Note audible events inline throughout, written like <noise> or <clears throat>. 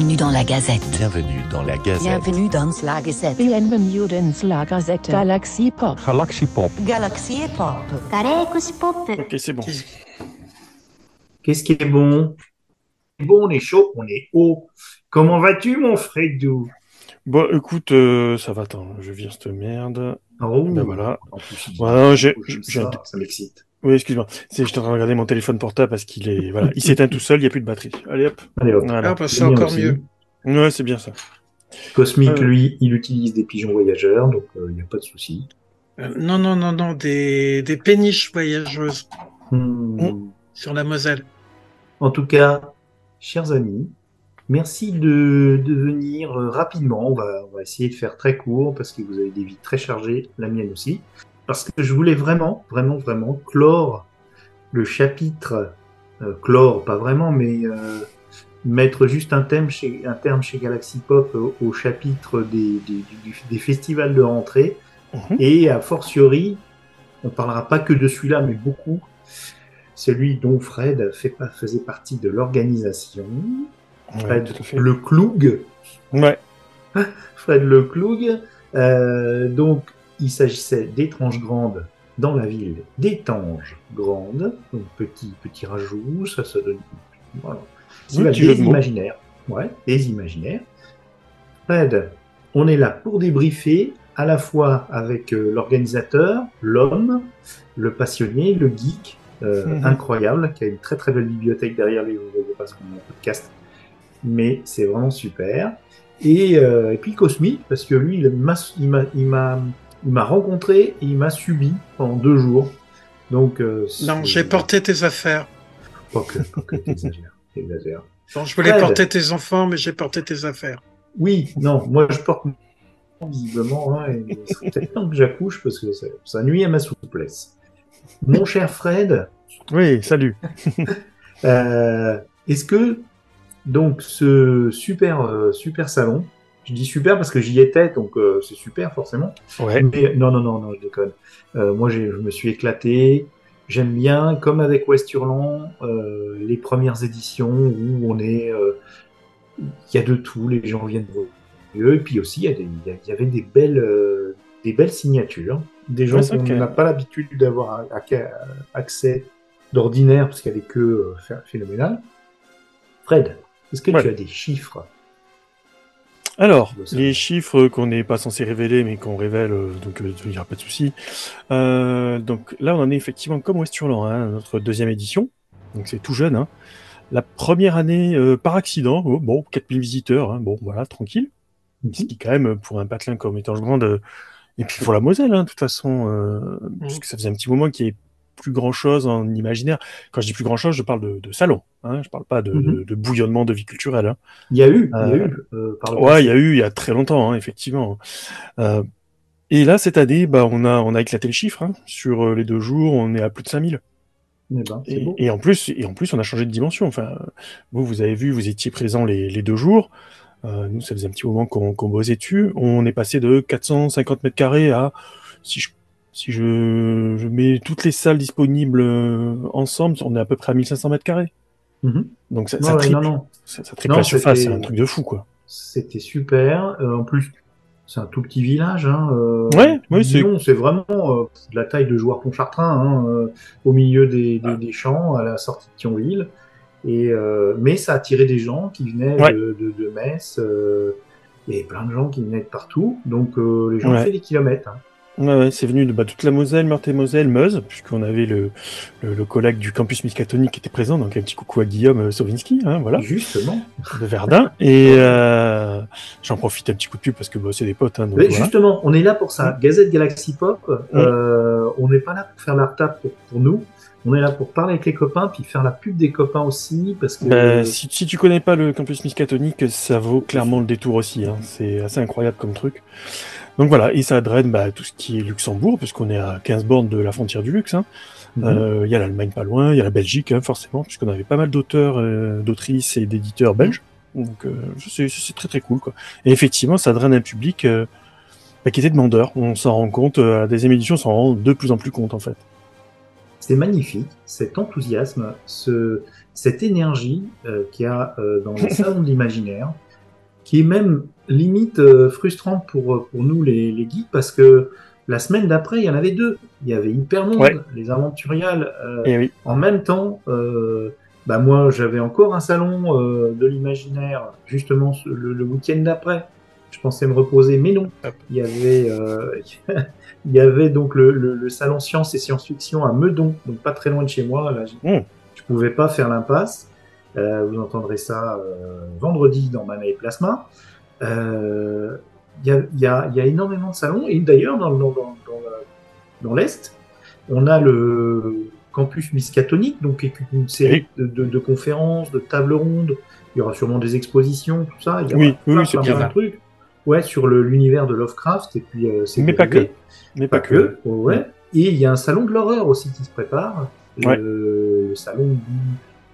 Bienvenue dans la Gazette. Bienvenue dans la Gazette. Bienvenue dans la Gazette. Bienvenue dans la Gazette. Galaxy Pop. Galaxy Pop. Galaxy Pop. Galaxy Pop. Ok, c'est bon. Qu'est-ce qui est bon? Bon, on est chaud, on est haut. Comment vas-tu, mon Fredou Bon, bah, écoute, euh, ça va, attends, je vire cette merde. Oh, ben voilà. En voilà, j'ai, ça, ça m'excite. Oui, excuse-moi. C'est, j'étais en train de regarder mon téléphone portable parce qu'il est, voilà, il s'éteint tout seul, il n'y a plus de batterie. Allez hop. Allez hop. Voilà. Ah, bah, c'est encore aussi. mieux. Ouais, c'est bien ça. Cosmic, Euh. lui, il utilise des pigeons voyageurs, donc euh, il n'y a pas de souci. Euh, non, non, non, non, des, des péniches voyageuses Hmm. sur la Moselle. En tout cas, chers amis, merci de, de venir rapidement. On va, on va essayer de faire très court parce que vous avez des vies très chargées, la mienne aussi. Parce que je voulais vraiment, vraiment, vraiment clore le chapitre, euh, clore, pas vraiment, mais euh, mettre juste un, thème chez, un terme chez Galaxy Pop au, au chapitre des, des, festivals de rentrée. Mhm. Et a fortiori, on parlera pas que de celui-là, mais beaucoup. Celui dont Fred fait, faisait partie de l'organisation. Ouais, Fred fait. Le Cloug. Ouais. Fred Le Cloug. Euh, donc, il s'agissait d'étranges grandes dans la ville d'étanges grandes. Donc, petit, petit rajout, ça se donne. Voilà. Oui, Des imaginaires. Ouais, des imaginaires. Fred, on est là pour débriefer à la fois avec euh, l'organisateur, l'homme, le passionné, le geek, euh, Mhm. incroyable, qui a une très très belle bibliothèque derrière lui, vous ne voyez pas ce qu'on a podcast, mais c'est vraiment super. Et, euh, et puis Cosmic, parce que lui, il m'a, il m'a, rencontré et il m'a subi pendant deux jours. Donc, euh, Non, j'ai porté tes affaires. Pas que, pas que t'exagères. Bon, <laughs> je voulais Fred. porter tes enfants, mais j'ai porté tes affaires. Oui, non, moi je porte visiblement, hein, et il serait peut-être temps que j'accouche parce que ça, ça nuit à ma souplesse. Mon cher Fred, Oui, salut. <laughs> euh, est-ce que donc ce super euh, super salon, je dis super parce que j'y étais, donc euh, c'est super forcément. Ouais. Mais non, non, non, non, je déconne. Euh, moi, je me suis éclaté. J'aime bien, comme avec West Hurlant, euh, les premières éditions où on est, il y a de tout, les gens viennent mieux. Et puis aussi, il y, avait des belles, des belles signatures, des gens qu'on n'a pas l'habitude d'avoir accès d'ordinaire parce qu'il y avait que ph- phénoménal. Fred, est-ce que Ouais. tu as des chiffres Alors, les chiffres qu'on n'est pas censé révéler, mais qu'on révèle, euh, donc euh, il n'y aura pas de souci. Euh, donc là, on en est effectivement comme West Hurlant, hein, notre deuxième édition. Donc c'est tout jeune. Hein. La première année, euh, par accident, oh, bon, 4000 visiteurs, hein, bon, voilà, tranquille. Ce qui, quand même, pour un patelin comme Étange Grande, euh, et puis pour la Moselle, hein, de toute façon, euh, puisque ça faisait un petit moment qu'il n'y ait plus grand chose en imaginaire. Quand je dis plus grand chose, je parle de, de salon, hein, je parle pas de, Mhm. de, de bouillonnement de vie culturelle. Hein. Il y a eu, il y a Euh, eu euh, Ouais, il y a eu il y a très longtemps, hein, effectivement. Euh, et là, cette année, bah, on a on a éclaté le chiffre. Hein. Sur les deux jours, on est à plus de 5000. Eh ben, Et, en plus, et en plus, on a changé de dimension. Enfin, vous, vous avez vu, vous étiez présent les, les deux jours. Euh, nous, ça faisait un petit moment qu'on qu'on bossait dessus. On est passé de 450 mètres carrés à, si je, si je, je mets toutes les salles disponibles euh, ensemble, on est à peu près à 1500 mètres carrés. Mhm. Donc ça, triple, non, non. ça, ça triple Non, la surface, c'est un truc de fou, quoi. C'était super. Euh, en plus, c'est un tout petit village. Hein, euh, Ouais, ouais, c'est- vraiment euh, de la taille de joueur Pontchartrain, hein, au milieu des, Ah. des, champs, à la sortie de Thionville. Et, mais ça attirait des gens qui venaient Ouais. de, de, de Metz. Et plein de gens qui venaient de partout. Donc les gens Ouais. ont fait des kilomètres. hein. Ouais, ouais, c'est venu de bah, toute la Moselle, Meurthe-et-Moselle, Meuse, puisqu'on avait le, le, le collègue du campus Miskatonic qui était présent, donc un petit coucou à Guillaume euh, Sovinski, hein, voilà, Justement. de Verdun. Et euh, j'en profite un petit coup de pub parce que bah, c'est des potes. Hein, donc Mais voilà. Justement, on est là pour ça. Gazette Galaxy Pop, euh, on n'est pas là pour faire la retape pour, pour nous. On est là pour parler avec les copains, puis faire la pub des copains aussi, parce que Bah, si, si tu connais pas le campus Miskatonic, ça vaut clairement le détour aussi. Hein. C'est assez incroyable comme truc. Donc voilà, et ça draine bah, tout ce qui est Luxembourg, puisqu'on est à 15 bornes de la frontière du luxe. hein. Mhm. Euh, Il y a l'Allemagne pas loin, il y a la Belgique, hein, forcément, puisqu'on avait pas mal d'auteurs, euh, d'autrices et d'éditeurs belges. Donc euh, c'est très très cool. Quoi. Et effectivement, ça draine un public bah, qui était demandeur. On s'en rend compte, à la deuxième édition, on s'en rend de plus en plus compte en fait. c'est magnifique, cet enthousiasme, ce, cette énergie euh, qu'il y a euh, dans les <laughs> salons de l'imaginaire. Qui est même limite euh, frustrante pour, pour nous les, les geeks parce que la semaine d'après, il y en avait deux. Il y avait Hypermonde, Ouais. les Aventuriales, euh, Et oui. en même temps. euh, bah moi, j'avais encore un salon euh, de l'imaginaire, justement le, le week-end d'après. Je pensais me reposer, mais non. Hop. Il y avait, euh, <laughs> il y avait donc le, le- le salon science et science-fiction à Meudon, donc pas très loin de chez moi. Là, je- Mm. je pouvais pas faire l'impasse. Euh, vous entendrez ça euh, vendredi dans Mana et Plasma. Euh, Il y, a, il y, a, il y a énormément de salons et d'ailleurs dans, dans, dans, dans, la- dans l'Est, on a le campus Miskatonic, donc est une série de, de, de conférences, de tables rondes. Il y aura sûrement des expositions, tout ça. Il y aura Oui, oui, plein, de trucs. Ouais, sur l'univers de Lovecraft et puis euh, Mais pas que. Mais pas que. Ouais. Et il y a un salon de l'horreur aussi qui se prépare. Ouais. Le salon du,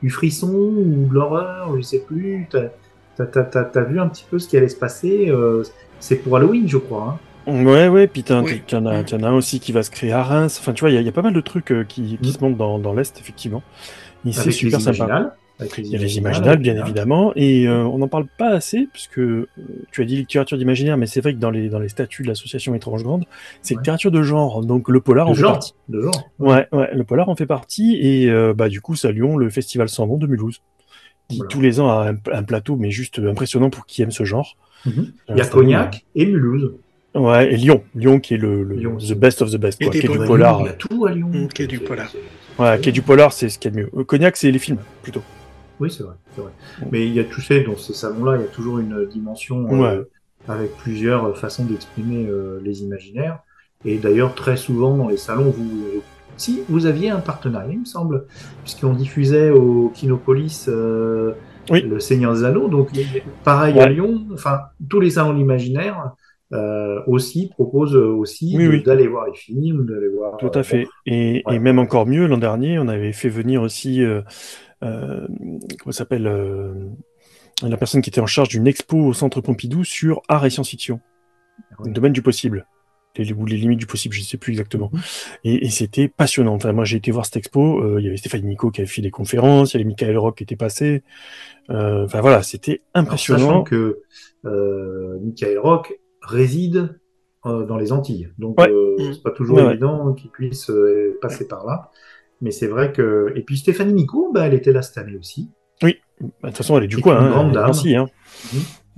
du frisson ou de l'horreur, je sais plus. T'as t'as- t'as- t'as- t'as vu un petit peu ce qui allait se passer. euh, c'est pour Halloween, je crois. hein. Ouais, ouais, puis t'en Oui. t'en as, t'en as un aussi qui va se créer à Reims. Enfin, tu vois, il y, a- il y a pas mal de trucs euh, qui, qui Mm. se montent dans, dans l'Est, effectivement. Et c'est Avec super les sympa. Il y a les imaginales, bien évidemment, et euh, on n'en parle pas assez, puisque euh, tu as dit littérature d'imaginaire, mais c'est vrai que dans les, dans les statuts de l'association Étrange Grande, c'est Ouais. littérature de genre, donc le polar en fait genre. partie. De genre. Ouais, ouais, le polar en fait partie, et euh, bah du coup, saluons le Festival Sans Nom de Mulhouse, qui Voilà. tous les ans a un, un plateau, mais juste impressionnant pour qui aime ce genre. Mhm. Il y a Cognac et Mulhouse. Ouais, et Lyon, Lyon qui est le, le Lyon. the best of the best, quoi, qui est du polar. Il y a tout à Lyon. Mm, qui est du polar. c'est- Ouais, qui est du polar, c'est ce qu'il y a de mieux. Euh, Cognac, c'est les films, plutôt. Oui, c'est vrai, vrai. Mais il y a, tu sais, dans ces salons-là, il y a toujours une dimension euh, avec plusieurs façons d'exprimer euh, les imaginaires. Et d'ailleurs, très souvent dans les salons, vous, si vous aviez un partenariat, il me semble, puisqu'on diffusait au Kinopolis euh, Oui. le Seigneur des Anneaux. Donc, pareil à. Lyon. Enfin, tous les salons de l'imaginaire euh, aussi proposent aussi Oui, de- oui. d'aller voir les films, d'aller voir. Tout euh, à fait. Et, ouais. et même encore mieux, l'an dernier, on avait fait venir aussi, euh, comment s'appelle, euh, la personne qui était en charge d'une expo au Centre Pompidou sur art et science-fiction, Oui. le domaine du possible, les, ou les limites du possible, je ne sais plus exactement. Mhm. Et, et c'était passionnant. Enfin, moi, j'ai été voir cette expo. euh, il y avait Stéphanie Nico qui avait fait des conférences, il y avait Michael Rock qui était passé. Euh, Enfin voilà, c'était Alors, impressionnant. sachant que euh, Michael Rock réside euh, dans les Antilles, donc Ouais. euh, Mm. c'est pas toujours Ouais, ouais. évident qu'il puisse euh, passer par là. Mais c'est vrai que et puis Stéphanie Nico, bah, elle était là cette année aussi, Bah, De toute façon, elle est du coin. une Hein, grande dame. Nancy, hein.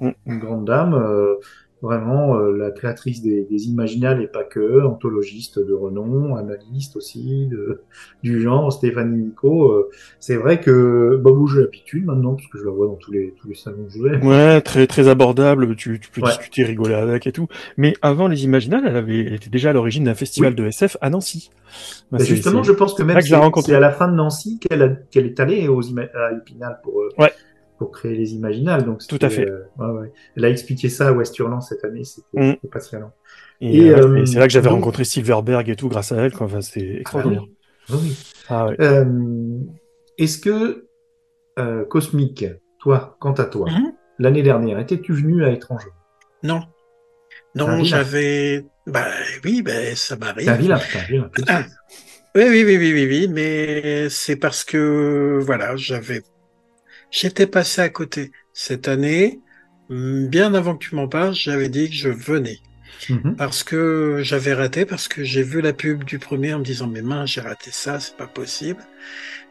une grande dame, euh, vraiment euh, la créatrice des, des Imaginales et pas que, anthologiste de renom, analyste aussi de, <laughs> du genre, Stéphanie Nico. euh, c'est vrai que bah, moi, j'ai l'habitude maintenant parce que je la vois dans tous les tous les salons où je vais. Ouais, très très abordable, tu, tu peux Ouais. discuter, rigoler avec et tout. Mais avant les Imaginales, elle avait, elle était déjà à l'origine d'un festival Oui. de SF à Nancy. Bah, Bah, justement, je pense que même que c'est à la fin de Nancy qu'elle a- qu'elle est allée aux à Épinal pour, euh, Ouais. Pour créer les Imaginales. Donc Tout à fait. euh, ouais, ouais. Elle a expliqué ça à Westurland cette année, c'était Mm. c'était passionnant. Et, Et, euh, euh, et c'est là que j'avais donc- rencontré Silverberg et tout grâce à elle. Quoi. Enfin, c'était Ah extraordinaire. ah oui. Ah. Euh, Est-ce que euh, Cosmic, toi, quant à toi, Mhm. l'année dernière, étais-tu venu à Étranger? Non. C'est Non, j'avais. Bah oui, bah, ça C'est m'arrive. c'est un Ah. oui, oui, oui, oui, oui, mais c'est parce que, voilà, j'avais, j'étais passé à côté cette année. Hum, Bien avant que tu m'en parles, j'avais dit que je venais. Mhm. Parce que j'avais raté, parce que j'ai vu la pub du premier en me disant, mais mince, j'ai raté ça, c'est pas possible.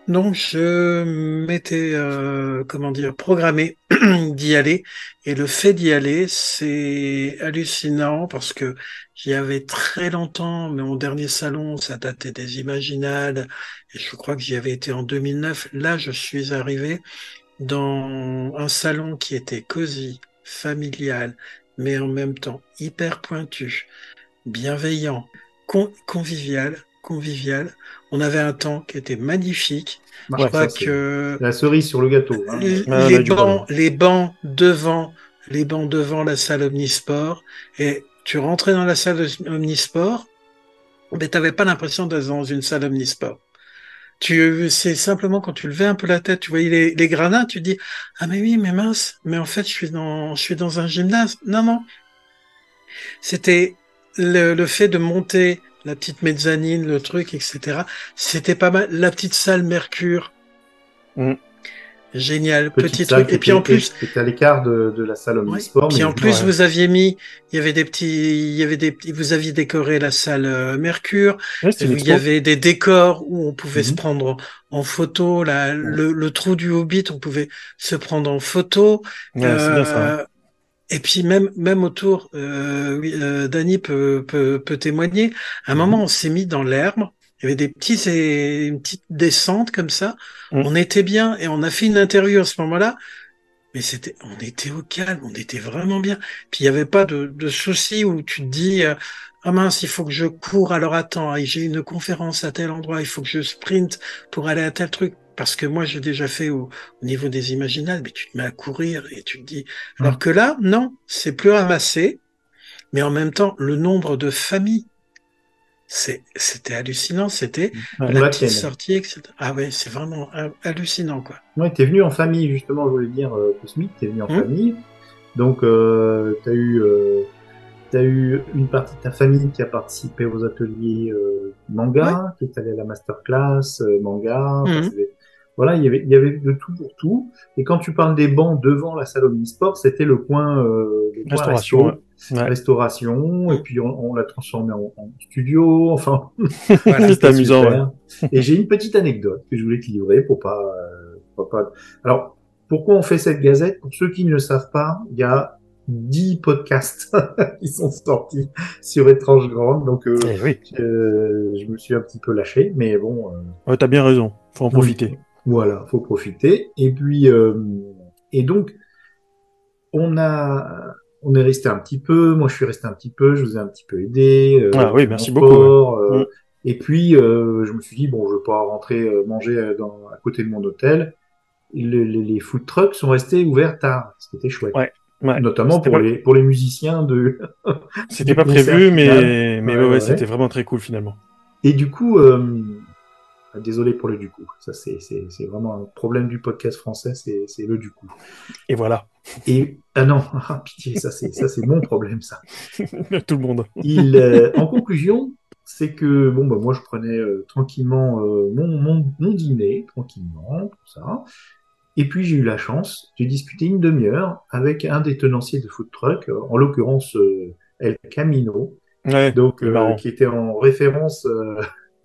Donc, je m'étais, euh, comment dire, programmé <clears throat> d'y aller. Et le fait d'y aller, c'est hallucinant parce que j'y avais très longtemps, mais mon dernier salon, ça datait des Imaginales. Et je crois que j'y avais été en 2009. Là, je suis arrivé dans un salon qui était cosy, familial, mais en même temps hyper pointu, bienveillant, con- convivial, convivial. On avait un temps qui était magnifique. Je crois que La cerise sur le gâteau. hein. les, Ah, les bancs, les bancs devant, les bancs devant la salle omnisport, et tu rentrais dans la salle omnisport, mais t'avais pas l'impression d'être dans une salle omnisport. Tu, c'est simplement quand tu levais un peu la tête, tu voyais les, les tu dis, ah, mais oui, mais mince, mais en fait, je suis dans, je suis dans un gymnase. Non, non. C'était le, le fait de monter la petite mezzanine, le truc, etc. C'était pas mal. La petite salle Mercure. Mm. Génial, petit truc. Et puis en plus, était à l'écart de, de la salle omnisport. Puis mais en plus, ouais. vous aviez mis, il y avait des petits, il y avait des vous aviez décoré la salle euh, Mercure. Ouais, Il y avait des décors où on pouvait se Mhm. prendre en photo. La, le, le trou du Hobbit, on pouvait se prendre en photo. Ouais, c'est bien ça. hein. Euh, Et puis même même autour, euh, oui, euh, Dany peut, peut peut témoigner. À un Mhm. moment, on s'est mis dans l'herbe. Il y avait des petits et une petite descente comme ça. Mhm. On était bien et on a fait une interview à ce moment-là. Mais c'était, on était au calme, on était vraiment bien. Puis il n'y avait pas de, de souci où tu te dis, euh, ah mince, il faut que je cours, alors attends, j'ai une conférence à tel endroit, il faut que je sprint pour aller à tel truc. Parce que moi, j'ai déjà fait au, au niveau des imaginables, mais tu te mets à courir et tu te dis. Alors que là, non, c'est plus ramassé, mais en même temps, le nombre de familles, c'était hallucinant, c'était Ouais. la petite sortie, etc. Ah ouais, c'est vraiment ha- hallucinant, quoi. Ouais, t'es venu en famille, justement, je voulais dire, euh, Cosmic, t'es venu en Hmm. famille. Donc, euh, t'as eu, euh, t'as eu une partie de ta famille qui a participé aux ateliers euh, manga, qui est allé à la masterclass euh, manga. Enfin, c'est- Voilà, il y avait, il y avait de tout pour tout. Et quand tu parles des bancs devant la salle omnisport, c'était le coin, euh, le coin Restauration, ouais. Ouais. restauration, et puis on, on l'a transformé en, en studio. Enfin, <laughs> Voilà. C'était amusant, super. Et j'ai une petite anecdote que je voulais te livrer pour pas, euh, pour pas. Alors, pourquoi on fait cette gazette? Pour ceux qui ne le savent pas, il y a 10 podcasts <laughs> qui sont sortis sur Étrange Grande, donc euh, Eh oui, euh, je me suis un petit peu lâché, mais bon, euh, ouais, t'as bien raison. Faut en profiter. voilà, faut profiter. Et puis, euh, et donc, on a, on est resté un petit peu. Moi, je suis resté un petit peu. Je vous ai un petit peu aidé. euh, Ah oui, merci beaucoup, euh, Mm. Et puis, euh, je me suis dit bon, je vais pas rentrer euh, manger dans, à côté de mon hôtel. Les, les, les food trucks sont restés ouverts tard, ce qui était chouette. Ouais, ouais. Notamment pour pas- les pour les musiciens de. C'était <laughs> pas prévu, mais, final. mais Ouais, ouais, ouais, ouais. c'était vraiment très cool finalement. Et du coup, euh, désolé pour le du coup. Ça, c'est c'est c'est vraiment un problème du podcast français, c'est c'est le du coup. Et voilà, Et ah non, <laughs> ah, pitié, ça c'est ça c'est mon problème ça. <laughs> tout le monde. Il, euh, en conclusion, c'est que bon bah moi je prenais euh, tranquillement euh, mon, mon mon dîner tranquillement tout ça. Et puis j'ai eu la chance, j'ai discuté une demi-heure avec un des tenanciers de food truck, en l'occurrence El Camino, Ouais, donc qui était en référence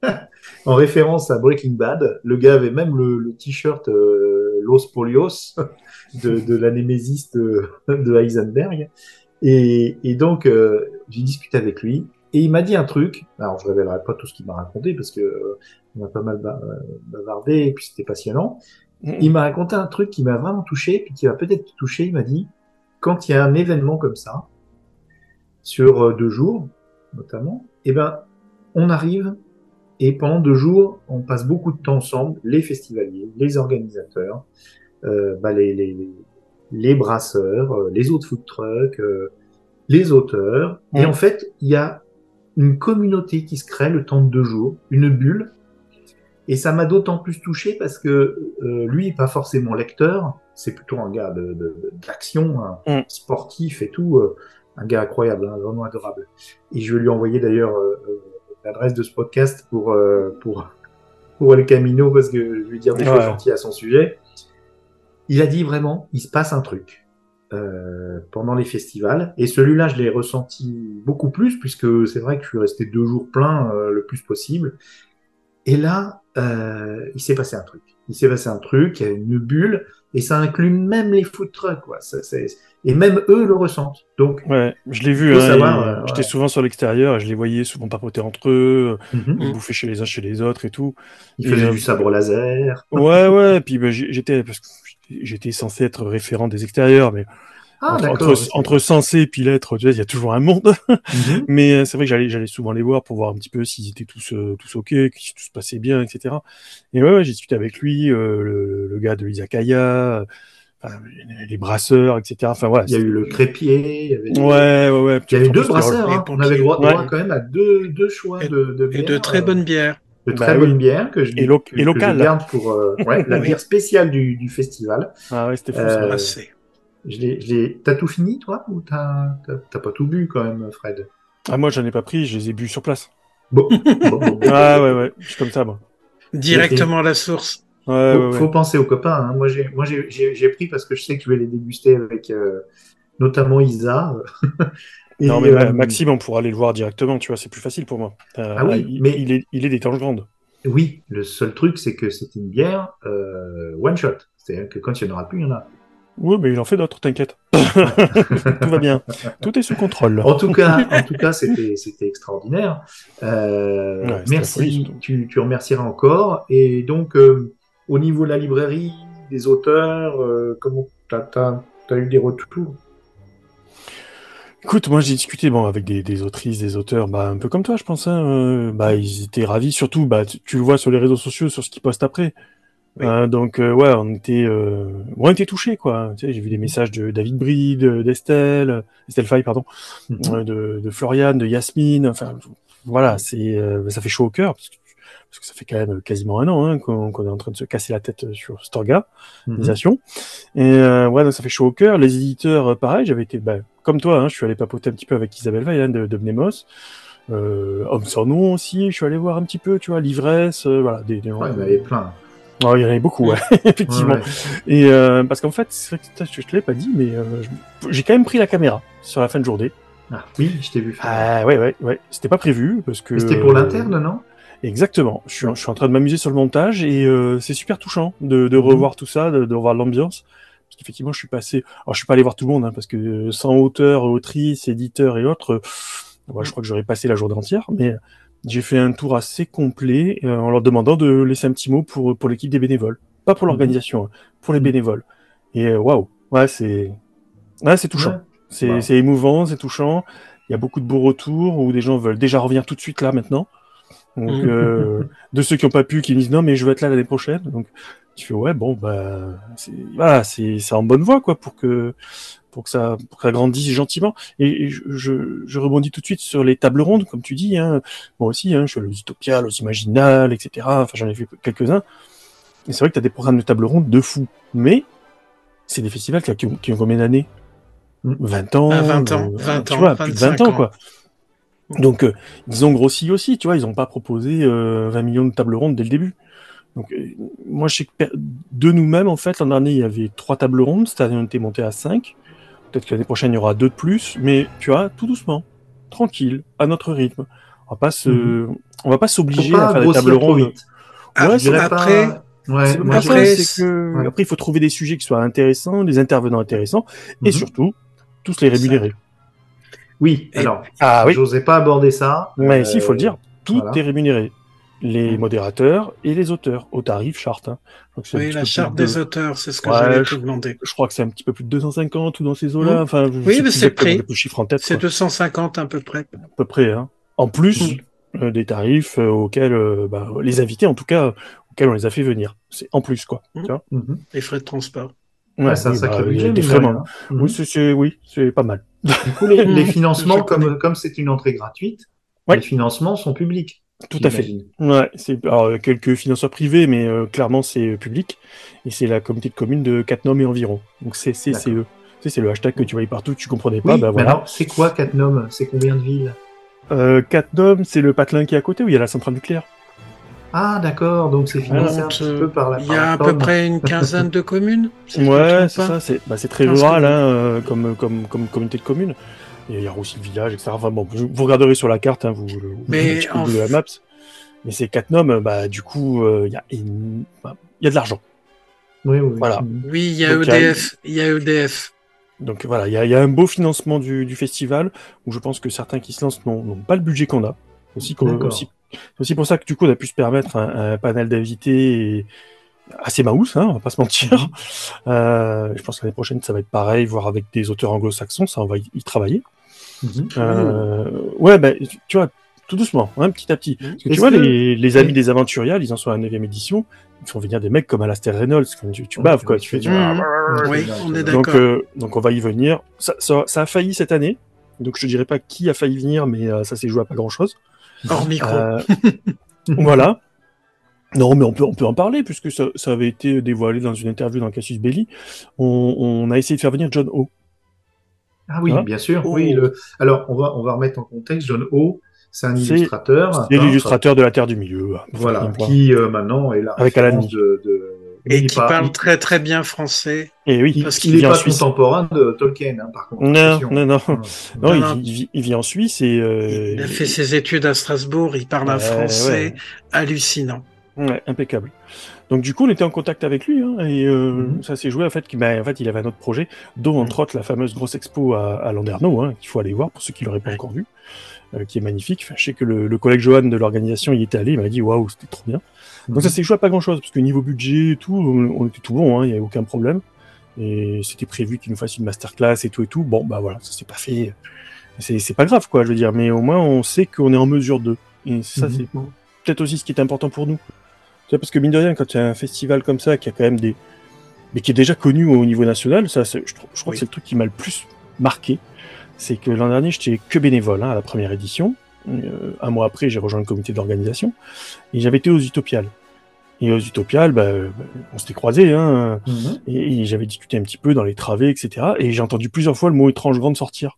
<laughs> en référence à Breaking Bad. Le gars avait même le, le t-shirt euh, Los Polios de, de la de, de Heisenberg. Et, et donc euh, j'ai discuté avec lui et il m'a dit un truc. Alors je révélerai pas tout ce qu'il m'a raconté parce que euh, on a pas mal ba- euh, bavardé et puis c'était passionnant. Il m'a raconté un truc qui m'a vraiment touché, puis qui va peut-être te toucher. Il m'a dit, quand il y a un événement comme ça, sur euh, deux jours, notamment, eh ben, on arrive et pendant deux jours, on passe beaucoup de temps ensemble, les festivaliers, les organisateurs, euh, bah, les, les, les- les brasseurs, euh, les autres food trucks, euh, les auteurs. Et en fait, il y a une communauté qui se crée le temps de deux jours, une bulle. Et ça m'a d'autant plus touché parce que euh, lui, pas forcément lecteur, c'est plutôt un gars de, de, d'action, un Mm. sportif et tout, un gars incroyable, hein, vraiment adorable. Et je vais lui envoyer d'ailleurs l'adresse de ce podcast pour euh, pour <laughs> pour El Camino parce que je vais lui dire des Ouais. choses gentilles à son sujet. Il a dit vraiment, il se passe un truc euh, pendant les festivals. Et celui-là, je l'ai ressenti beaucoup plus puisque c'est vrai que je suis resté deux jours plein euh, le plus possible. Et là, euh, il s'est passé un truc. Il s'est passé un truc, il y a une bulle, et ça inclut même les food trucks, quoi. Ça, c'est- et même eux le ressentent. Donc, Ouais, je l'ai vu. Hein, euh, J'étais ouais. souvent sur l'extérieur et je les voyais souvent papoter entre eux, euh, bouffer chez les uns chez les autres et tout. il Et, faisait euh, du sabre laser. Ouais, ouais. Puis bah, j'ai- j'étais parce que j'étais censé être référent des extérieurs, mais Ah, entre, d'accord. entre, entre censé et puis l'être, tu vois, il y a toujours un monde. <laughs> Mhm. Mais euh, c'est vrai que j'allais, j'allais souvent les voir pour voir un petit peu s'ils étaient tous, euh, tous ok, que tout se passait bien, etc. Et ouais, ouais j'ai discuté avec lui, euh, le, le gars de l'Izakaya, euh, les- brasseurs, etc. Enfin voilà. Il y a eu le crépier. Il y avait des- Ouais, ouais, ouais. Il y a eu deux brasseurs. hein. On avait droit, Ouais. droit quand même à deux, deux choix Et- de, de Et de très euh, bonnes bières. de Bah très oui. bonnes bières que je, Et lo- que- et que je locales. garde pour euh, ouais, la <laughs> bière spéciale du, du festival. Ah ouais, c'était fou. Euh, ça. Ah, c'est- Je l'ai- T'as tout fini, toi Ou t'as pas tout bu, quand même, Fred? Ah, moi, j'en ai pas pris, je les ai bu sur place. Bon. bon, bon, bon. <laughs> Ah ouais, ouais, je suis comme ça, moi. Directement à la source. Ouais, faut, ouais, ouais. faut penser aux copains. hein. Moi, j'ai, moi, j'ai, j'ai, j'ai pris parce que je sais que je vais les déguster avec euh, notamment Isa. <laughs> Et, Non, mais euh, Maxime, on pourra aller le voir directement, tu vois, c'est plus facile pour moi. Euh, Ah oui, il, mais- il est, il est des tanges grandes. Oui, le seul truc, c'est que c'est une bière euh, one shot. C'est-à-dire que quand il n'y en aura plus, il y en a. Oui, mais il en fait d'autres, t'inquiète. <laughs> Tout va bien. Tout est sous contrôle. En tout cas, en tout cas, c'était c'était extraordinaire. Euh, Ouais, folie, merci. Tu, tu remercieras encore. Et donc, euh, au niveau de la librairie, des auteurs, euh, comment t'as as, eu des retours? Écoute, moi j'ai discuté bon avec des, des autrices, des auteurs, bah un peu comme toi, je pense. Hein, bah ils étaient ravis, surtout, bah tu, tu le vois sur les réseaux sociaux, sur ce qu'ils postent après. Oui. Euh, donc euh, ouais, on était, euh, on était touchés quoi. Tu sais, j'ai vu des messages de David Bride, d'Estelle, Estelle Faye, pardon, Mhm. euh, de, de Floriane, de Yasmine. Enfin voilà, c'est, euh, ça fait chaud au cœur parce que, parce que ça fait quand même quasiment un an hein, qu'on qu'on est en train de se casser la tête sur Storga organisation. Et euh, ouais, donc ça fait chaud au cœur. Les éditeurs, pareil, j'avais été, bah, comme toi, hein, je suis allé papoter un petit peu avec Isabelle Veil hein, de, de Mnemos. Euh, Homme sans nom aussi, je suis allé voir un petit peu, tu vois, l'ivresse, euh, voilà, des, des Ouais, il y en avait plein. Oh, il y en avait beaucoup, ouais, <laughs> effectivement. Ouais, ouais. Et euh, parce qu'en fait, c'est vrai que je te l'ai pas dit, mais euh, j'ai quand même pris la caméra sur la fin de journée. Ah, oui, je t'ai vu faire. Ah ouais, ouais, ouais. C'était pas prévu parce que. C'était pour l'interne, non? Exactement. Je suis, je suis en train de m'amuser sur le montage et euh, c'est super touchant de, de Mhm. revoir tout ça, de, de revoir l'ambiance. Parce qu'effectivement, je suis passé. Alors, je suis pas allé voir tout le monde hein, parce que sans auteur, autrice, éditeur et autres, euh, ouais, je crois que j'aurais passé la journée entière. Mais j'ai fait un tour assez complet euh, en leur demandant de laisser un petit mot pour pour l'équipe des bénévoles, pas pour Mhm. l'organisation, hein, pour les Mhm. bénévoles. Et euh, waouh, ouais, c'est ouais, c'est touchant. Ouais. C'est Wow. émouvant, c'est touchant. Il y a beaucoup de beaux retours où des gens veulent déjà revenir tout de suite là maintenant. Donc, Mhm. euh, de ceux qui n'ont pas pu, qui me disent non, mais je veux être là l'année prochaine. Donc, tu fais ouais, bon, bah, c'est voilà, en bonne voie quoi pour que pour que ça pour que ça grandisse gentiment. Et, et je, je, je rebondis tout de suite sur les tables rondes, comme tu dis. Hein. Moi aussi, hein, je suis aux Utopiales, aux Imaginales, etc. Enfin, j'en ai fait quelques-uns. Et c'est vrai que tu as des programmes de table ronde de fou. Mais c'est des festivals qui, ont, qui ont combien d'années? Mm. 20 ans. Ah, 20 ans, euh, 20 tu ans, vois, plus de 20 25 ans, ans. quoi. Donc, euh, ils ont grossi aussi, tu vois, ils n'ont pas proposé euh, 20 millions de tables rondes dès le début. Donc, euh, moi, je sais que de nous-mêmes, en fait, l'an dernier, il y avait trois tables rondes, cette année, on était monté à 5. Peut-être que l'année prochaine, il y aura deux de plus, mais tu vois, tout doucement, tranquille, à notre rythme. On va pas se, Mhm. on va pas s'obliger à faire des tables rondes. Ah, Ouais, pas- après, Ouais, moi, je- après, c'est que ouais. après il faut trouver des sujets qui soient intéressants, des intervenants intéressants, et Mhm. surtout tous les rémunérer. Oui, alors, Ah oui, j'osais pas aborder ça. mais Euh, si, il faut le dire, tout voilà. est rémunéré. Les modérateurs et les auteurs, au tarif charte. hein. Oui, la charte de- des auteurs, c'est ce que Ouais, j'allais te demander. Je crois que c'est un petit peu plus de 250 ou dans ces eaux-là. Mhm. Enfin, je Oui, mais c'est tête. C'est quoi. 250 à peu près. à peu près. Hein. En plus euh, des tarifs euh, auxquels euh, bah, les invités, en tout cas, auxquels on les a fait venir. C'est en plus, quoi. Tu vois Mhm. Les frais de transport. Ouais, c'est un oui, sacré bah, budget, rien. Mhm. Oui, c'est- oui, c'est pas mal. Du coup, les, les <laughs> financements, comme comme c'est une entrée gratuite, Ouais. les financements sont publics. Tout à fait. Ouais, c'est alors, euh, quelques financeurs privés, mais euh, clairement c'est euh, public. Et c'est la communauté de communes de Catnom et environ. Donc c'est c'est c'est le hashtag que tu voyais partout, tu comprenais pas. Oui, bah mais voilà. alors, c'est quoi Catnum C'est combien de villes? Euh, Catnom, c'est le patelin qui est à côté où il y a la centrale nucléaire? Ah, d'accord, donc c'est financé un petit euh, peu par la Il y a à peu près une quinzaine de communes. si Ouais, c'est ça. C'est bah, c'est très rural, hein, euh, comme comme comme communauté de communes. Il y a aussi le village, etc. Enfin bon, vous, vous regarderez sur la carte, hein, vous, vous, vous Mais en de la f- Maps. Mais c'est Catnom, euh, bah du coup, euh, il y a une- bah, il y a de l'argent. Oui, oui. Voilà. Mhm. Oui, il y a Donc, il y a- EDF. Il y a E EDF. Donc voilà, il y a, il y a un beau financement du, du festival où je pense que certains qui se lancent n'ont pas le budget qu'on a. Aussi, aussi, c'est aussi pour ça que du coup on a pu se permettre un, un panel d'invités et- assez maous, hein, on va pas se mentir. Euh, je pense que l'année prochaine ça va être pareil, voire avec des auteurs anglo-saxons, ça on va y, y travailler. Mhm. Euh, ouais, ben tu vois, tout doucement, hein, petit à petit. Parce que tu vois, que- les, les amis Oui. des Aventuriales, ils en sont à la 9 édition, ils font venir des mecs comme Alastair Reynolds, comme tu, tu baves tu quoi, tu fais tu du... Mhm. Oui, on est bien. Donc, d'accord. euh, donc on va y venir. Ça, ça, ça a failli cette année. Donc je te dirais pas qui a failli venir, mais euh, ça s'est joué à pas grand chose. Hors micro. <laughs> voilà. Non, mais on peut, on peut en parler puisque ça, ça avait été dévoilé dans une interview dans Cassius Belli. On, on a essayé de faire venir John O. Ah oui, Hein bien sûr. Oh. Oui, le... Alors, on va, on va remettre en contexte. John O, c'est un illustrateur. C'est l'illustrateur de la Terre du Milieu. faire Voilà, qui euh, maintenant est la Avec Alan de, Et qui pas- parle très très bien français. Et oui, Il, Parce il qu'il est vit en pas Suisse. contemporain de Tolkien, hein, par contre. Non, non, non. Il, non. vit- il vit, il vit en Suisse et euh, Il a fait ses études à Strasbourg, il parle un français ouais. hallucinant. Ouais, impeccable. Donc du coup, on était en contact avec lui hein, et euh, Mhm. ça s'est joué en fait qu'il bah, en fait, il avait un autre projet, dont entre autres la fameuse grosse expo à, à Landerneau, hein, qu'il faut aller voir pour ceux qui l'auraient pas encore vu, euh, qui est magnifique. Enfin, je sais que le, le collègue Johan de l'organisation y était allé, il m'a dit waouh, c'était trop bien. Donc ça s'est joué à pas grand chose parce que niveau budget et tout, on, on était tout bon, hein, il y avait aucun problème. Et c'était prévu qu'il nous fasse une masterclass et tout et tout. Bon bah voilà, ça s'est pas fait. C'est pas grave quoi, je veux dire, mais au moins on sait qu'on est en mesure de. Et ça Mhm. c'est peut-être aussi ce qui est important pour nous. Tu parce que mine de rien, quand tu as un festival comme ça qui a quand même des. mais qui est déjà connu au niveau national, ça, je, crois Oui. que c'est le truc qui m'a le plus marqué. C'est que l'an dernier, j'étais que bénévole hein, à la première édition. Euh, un mois après, j'ai rejoint le comité d'organisation et j'avais été aux Utopiales. Et aux Utopiales, bah, on s'était croisés, hein, Mhm. et, et j'avais discuté un petit peu dans les travées, etc. Et j'ai entendu plusieurs fois le mot étrange grande sortir.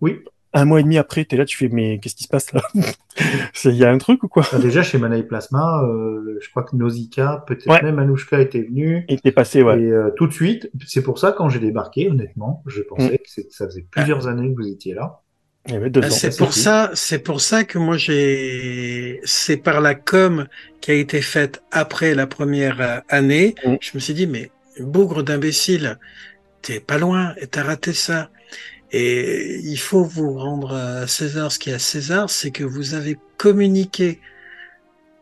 Oui. Un mois et demi après, t'es là, tu fais, mais qu'est-ce qui se passe là? <laughs> Il y a un truc ou quoi? Bah, déjà, chez Manaï Plasma, euh, je crois que Nausicaa, peut-être Ouais. même Anouchka était venu. Et t'es passé, ouais. Et euh, tout de suite, c'est pour ça, quand j'ai débarqué, honnêtement, je Mm. pensais que c'est- ça faisait plusieurs années que vous étiez là. Il y avait deux Ah. C'est pour ça, c'est pour ça que moi j'ai, c'est par la com qui a été faite après la première euh, année. Mm. Je me suis dit, mais bougre d'imbécile, t'es pas loin et t'as raté ça. Et il faut vous rendre à César ce qui est à César, c'est que vous avez communiqué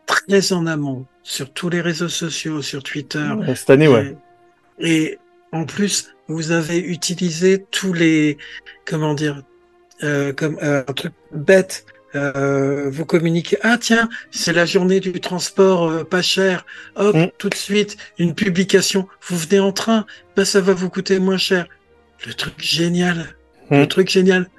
très en amont sur tous les réseaux sociaux, sur Twitter, Ouais, Cette année, ouais. et, et en plus, vous avez utilisé tous les, comment dire, euh, comme euh, un truc bête. Euh, vous communiquez. Ah tiens, c'est la journée du transport euh, pas cher. Hop, Mm. tout de suite une publication. Vous venez en train, ben ça va vous coûter moins cher. Le truc génial, le Mm. truc génial.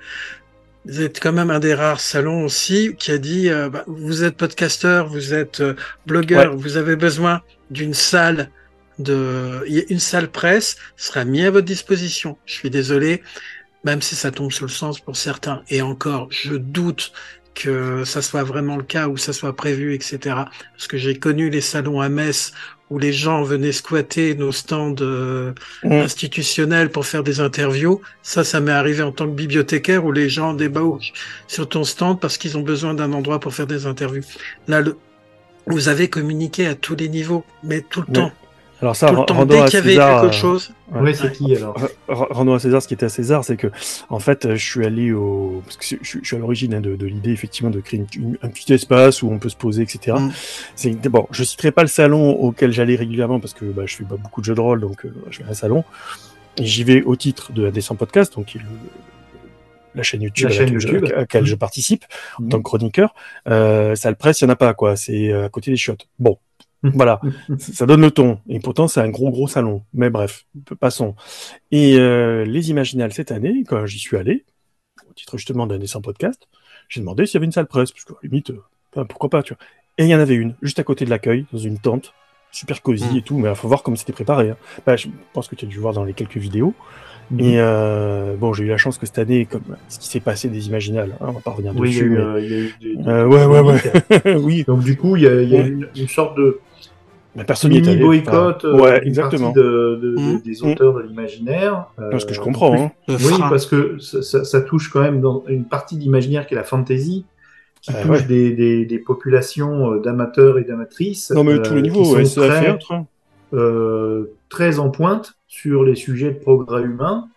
Vous êtes quand même un des rares salons aussi qui a dit euh, bah, vous êtes podcasteur, vous êtes euh, blogueur, vous avez besoin d'une salle de une salle presse sera mise à votre disposition. Je suis désolé, même si ça tombe sur le sens pour certains. Et encore, je doute que ça soit vraiment le cas ou ça soit prévu, etc. Parce que j'ai connu les salons à Metz où les gens venaient squatter nos stands euh, Mm. institutionnels pour faire des interviews. Ça, ça m'est arrivé en tant que bibliothécaire où les gens débauchent sur ton stand parce qu'ils ont besoin d'un endroit pour faire des interviews. Là, le... vous avez communiqué à tous les niveaux, mais tout le temps. Alors ça, Tout le ren- temps. rendons Dès à qu'il y avait César, quelque euh, chose. Ouais. Oui, c'est qui alors Re- re- Rendons à César ce qui était à César, c'est que en fait, euh, je suis allé au, parce que je, suis à l'origine hein, de, de l'idée effectivement de créer une- une- un petit espace où on peut se poser, etc. Mm. C'est bon, je citerai pas le salon auquel j'allais régulièrement parce que bah, je fais pas beaucoup de jeux de rôle, donc euh, je vais à un salon. Et j'y vais au titre de Indécent Podcast, donc qui est le- la chaîne YouTube, La à, chaîne laquelle, YouTube. Je, à laquelle Mm. je participe en tant que chroniqueur. Euh, salle presse, il y en a pas quoi, c'est à côté des chiottes. Bon, Mm. <laughs> voilà, <laughs> ça donne le ton. Et pourtant, c'est un gros gros salon. Mais bref, passons. Et euh, les Imaginales cette année, quand j'y suis allé, au titre justement d'un dessin podcast, j'ai demandé s'il y avait une salle presse, parce qu'à la limite, euh, pourquoi pas, tu vois. Et il y en avait une, juste à côté de l'accueil, dans une tente, super cosy Mm. et tout, mais il faut voir comment c'était préparé. hein. Bah, je pense que tu as dû voir dans les quelques vidéos. Mhm. Et euh, bon, j'ai eu la chance que cette année, comme ce qui s'est passé des Imaginales, hein, on va pas revenir Oui, dessus, eu, mais- euh, il y a eu des- Euh, ouais, ouais, ouais. <laughs> oui, Donc du coup, il y a, il y a Ouais. une, une sorte de mais personne mini boycott Enfin, euh, ouais, exactement. de, de- Mhm. des auteurs de l'imaginaire. euh, Ce que je en comprends. plus- Hein. Oui, parce que ça, ça- ça touche quand même dans une partie de l'imaginaire qui est la fantasy, qui Euh, touche ouais. des, des, des populations euh, d'amateurs et d'amatrices. Non, mais euh, tous les niveaux, ouais, très, euh, très en pointe sur les sujets de progrès humain.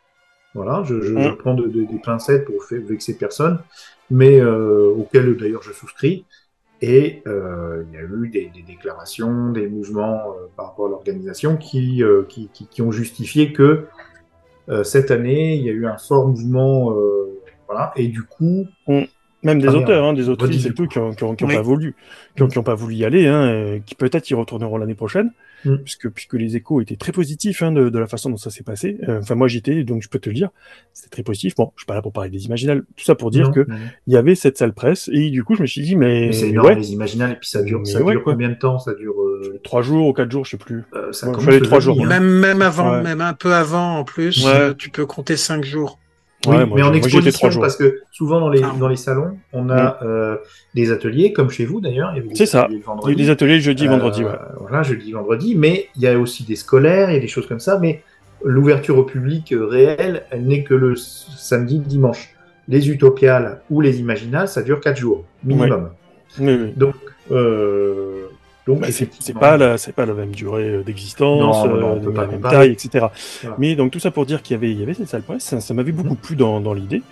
Voilà, je, je, je Mm. prends de- de- des pincettes pour faire vexer personne, mais euh, auxquelles d'ailleurs je souscris. Et euh, il y a eu des, des déclarations, des mouvements euh, par rapport à l'organisation qui, euh, qui, qui, qui ont justifié que euh, cette année, il y a eu un fort mouvement. euh, voilà, et du coup, Même des Ah, auteurs, hein, des autrices et tout, qui ont, qui ont, qui ont Oui. pas voulu, qui ont, qui ont pas voulu y aller, hein, euh, qui peut-être y retourneront l'année prochaine, Mm. puisque, puisque les échos étaient très positifs hein, de, de la façon dont ça s'est passé. Euh, Enfin, moi j'y étais, donc je peux te le dire, c'était très positif. Bon, je suis pas là pour parler des imaginales, tout ça pour dire non, que y avait cette salle presse, et du coup je me suis dit, mais, Mais c'est énorme, ouais, les imaginales, et puis ça dure, Mais ça ouais, dure quoi. combien de temps? Ça dure. euh, trois jours ou quatre jours, je sais plus. euh, ça Ouais, trois jours. Même, même avant, Ouais. même un peu avant en plus, Ouais. euh, tu peux compter cinq jours. Oui, Ouais, moi, mais en moi, exposition, trois jours. parce que souvent dans les, Ah. dans les salons, on a euh, des ateliers, comme chez vous d'ailleurs. C'est ça. Il y a des ateliers jeudi, Euh, vendredi, ouais. Voilà, jeudi, vendredi. Mais il y a aussi des scolaires, il y a des choses comme ça. Mais l'ouverture au public euh, réelle, elle n'est que le samedi, dimanche. Les utopiales ou les imaginales, ça dure 4 jours, minimum. Oui, oui. Donc, euh, donc Bah, c'est pas la c'est pas la même durée euh, d'existence, euh, la même taille, etc. Voilà. Mais donc tout ça pour dire qu'il y avait il y avait cette salle presse, ça, ça m'avait beaucoup plu dans, dans l'idée.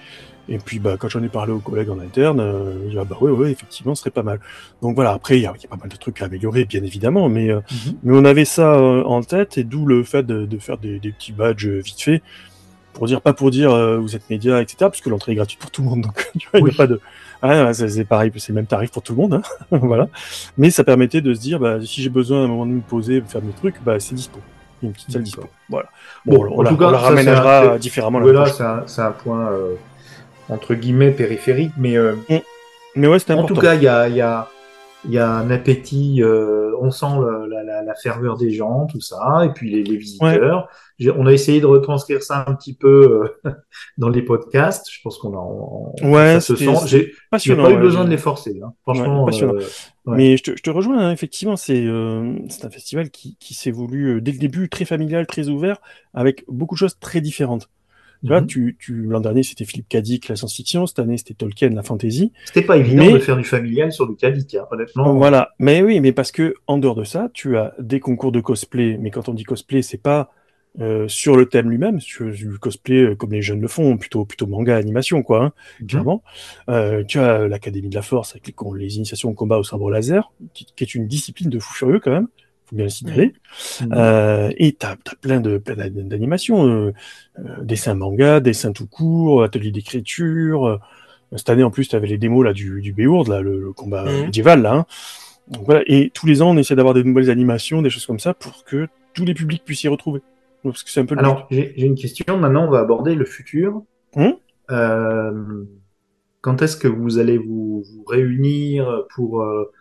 Et puis bah quand j'en ai parlé aux collègues en interne, euh, ils disent, ah bah ouais ouais effectivement ce serait pas mal. Donc voilà après il y a, il y a pas mal de trucs à améliorer bien évidemment, mais euh, Mhm. mais on avait ça euh, en tête et d'où le fait de, de faire des, des petits badges euh, vite fait pour dire pas pour dire euh, vous êtes média etc parce que l'entrée est gratuite pour tout le monde donc <laughs> tu vois, il y Oui. a pas de ah, c'est pareil c'est le même tarif pour tout le monde hein. <laughs> voilà. Mais ça permettait de se dire bah si j'ai besoin à un moment de me poser faire mes trucs bah c'est dispo. Une petite salle dispo. voilà. Bon, bon, on, en la, tout cas, on la ramènera un- différemment Voilà, c'est un, point euh, entre guillemets périphérique, mais euh, mais ouais c'était en important. tout cas, il y a, il y, a, il y a un appétit, euh, on sent la, la, la ferveur des gens, tout ça, et puis les, les visiteurs. J'ai- On a essayé de retranscrire ça un petit peu euh, <laughs> dans les podcasts. Je pense qu'on a, on- Ouais, ça se sent. J'ai pas eu ouais. besoin de les forcer. Hein. Franchement, Ouais, euh, ouais. Mais je te, je te rejoins, hein, effectivement, c'est euh, c'est un festival qui, qui s'est voulu euh, dès le début très familial, très ouvert, avec beaucoup de choses très différentes. Tu vois, Mhm. tu, tu, l'an dernier c'était Philippe Cadic, la science-fiction, cette année c'était Tolkien, la fantasy. C'était pas évident Mais- de faire du familial sur du Cadic, hein, honnêtement. Voilà, mais oui, mais parce que en dehors de ça, tu as des concours de cosplay, mais quand on dit cosplay, c'est pas euh, sur le thème lui-même, sur du cosplay euh, comme les jeunes le font, plutôt plutôt manga animation quoi, hein, clairement. Euh, tu as l'Académie de la Force avec les, les initiations au combat au sabre laser, qui, qui est une discipline de fou furieux quand même, faut bien le signaler. Mhm. Euh, et t'as as plein de plein d'an- d'animations, euh, euh, dessins manga, dessins tout court, atelier d'écriture. euh, cette année en plus, tu avais les démos là du, du Béourde, là, le, le combat médiéval là. hein. Donc, voilà. Et tous les ans, on essaie d'avoir des nouvelles animations, des choses comme ça, pour que tous les publics puissent y retrouver. Parce que c'est un peu. Alors, j'ai une question. Maintenant, on va aborder le futur. Hum? Euh, quand est-ce que vous allez vous, vous réunir pour, euh,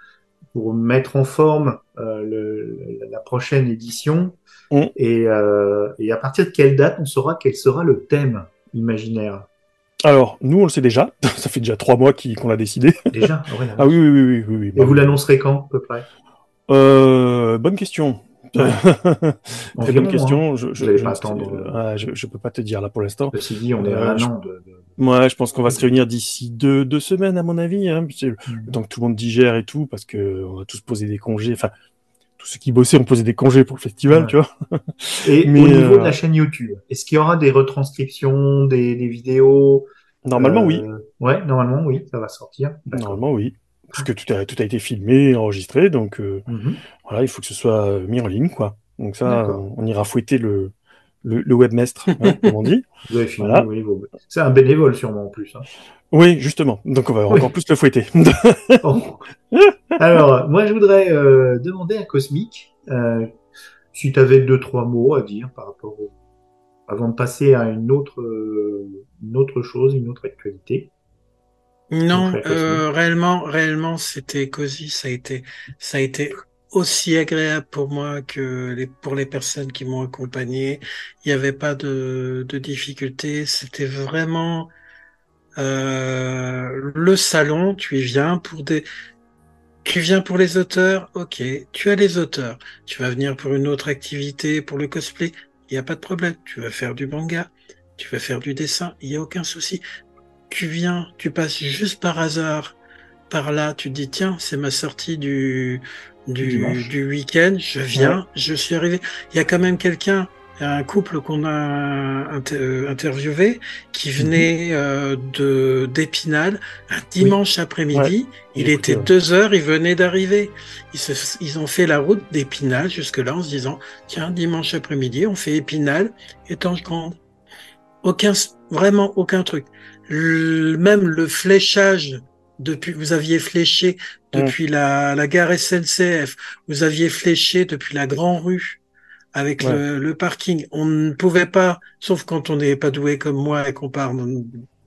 pour mettre en forme euh, le- la prochaine édition et, euh, et à partir de quelle date on saura quel sera le thème imaginaire? Alors, nous, on le sait déjà. <laughs> ça fait déjà trois mois qu'on l'a décidé. Déjà? <laughs> Ah oui, oui, oui, oui. Et vous l'annoncerez quand, à peu près? Euh, bonne question. <laughs> Très bonne question. Je, je, je, pas euh, ah, je, je peux pas te dire là pour l'instant. Ceci dit, on est à Euh, je- de... de- je pense qu'on va se réunir d'ici deux, deux semaines, à mon avis. Hein. Le temps que tout le monde digère et tout, parce que on a tous posé des congés. Enfin, tous ceux qui bossaient ont posé des congés pour le festival, Ouais. tu vois. Et <laughs> Mais, au niveau euh, de la chaîne YouTube, est-ce qu'il y aura des retranscriptions, des, des vidéos? Normalement, Euh, oui. Ouais, normalement, oui, ça va sortir. Normalement, oui. Parce que tout a, tout a été filmé, enregistré, donc euh, Mhm. voilà, il faut que ce soit euh, mis en ligne, quoi. Donc ça, on, ira fouetter le, le, le webmestre, hein, comme on dit. <laughs> Voilà. oui. C'est un bénévole sûrement en plus. hein. Oui, justement. Donc on va Oui. encore plus le fouetter. <laughs> Alors, moi, je voudrais euh, demander à Cosmic euh, si tu avais deux, trois mots à dire par rapport au... avant de passer à une autre, euh, une autre chose, une autre actualité. Non, Concret, euh, réellement, réellement, c'était cosy. Ça a été, ça a été aussi agréable pour moi que les, pour les personnes qui m'ont accompagné. Il n'y avait pas de, de difficulté. C'était vraiment euh, le salon. Tu y viens pour des, tu viens pour les auteurs. Ok, tu as les auteurs. Tu vas venir pour une autre activité, pour le cosplay. Il n'y a pas de problème. Tu vas faire du manga. Tu vas faire du dessin. Il n'y a aucun souci tu viens, tu passes juste par hasard par là, tu te dis tiens, c'est ma sortie du du, du week-end, je viens, je suis arrivé. Il y a quand même quelqu'un, un couple qu'on a inter- euh, interviewé qui venait euh, de d'Épinal un dimanche après-midi. Il était deux heures, il venait d'arriver. Ils, ils ont fait la route d'Épinal jusque-là en se disant tiens, dimanche après-midi, on fait Épinal et Tange-Grande. Aucun, vraiment aucun truc. Même le fléchage depuis, vous aviez fléché depuis la, la gare SNCF, vous aviez fléché depuis la Grand Rue avec Ouais. le, le parking. On ne pouvait pas, sauf quand on n'est pas doué comme moi et qu'on part dans-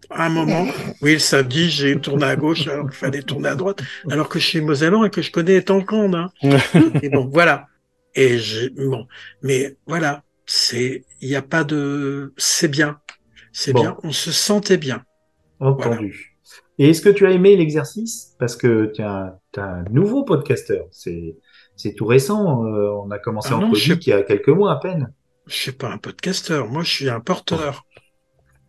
à un moment. Oui, le samedi, j'ai tourné à gauche alors qu'il fallait tourner à droite, alors que je suis Mosellan et que je connais Tancande. Hein. <laughs> Et bon, voilà. Et bon, mais voilà, c'est, il n'y a pas de, c'est bien. C'est Bon. bien, on se sentait bien. Entendu. Et est-ce que tu as aimé l'exercice? Parce que tu es un, nouveau podcasteur. C'est, c'est tout récent. euh, on a commencé Ah en Covid il y a quelques mois à peine. Je suis pas un podcasteur, moi je suis un porteur.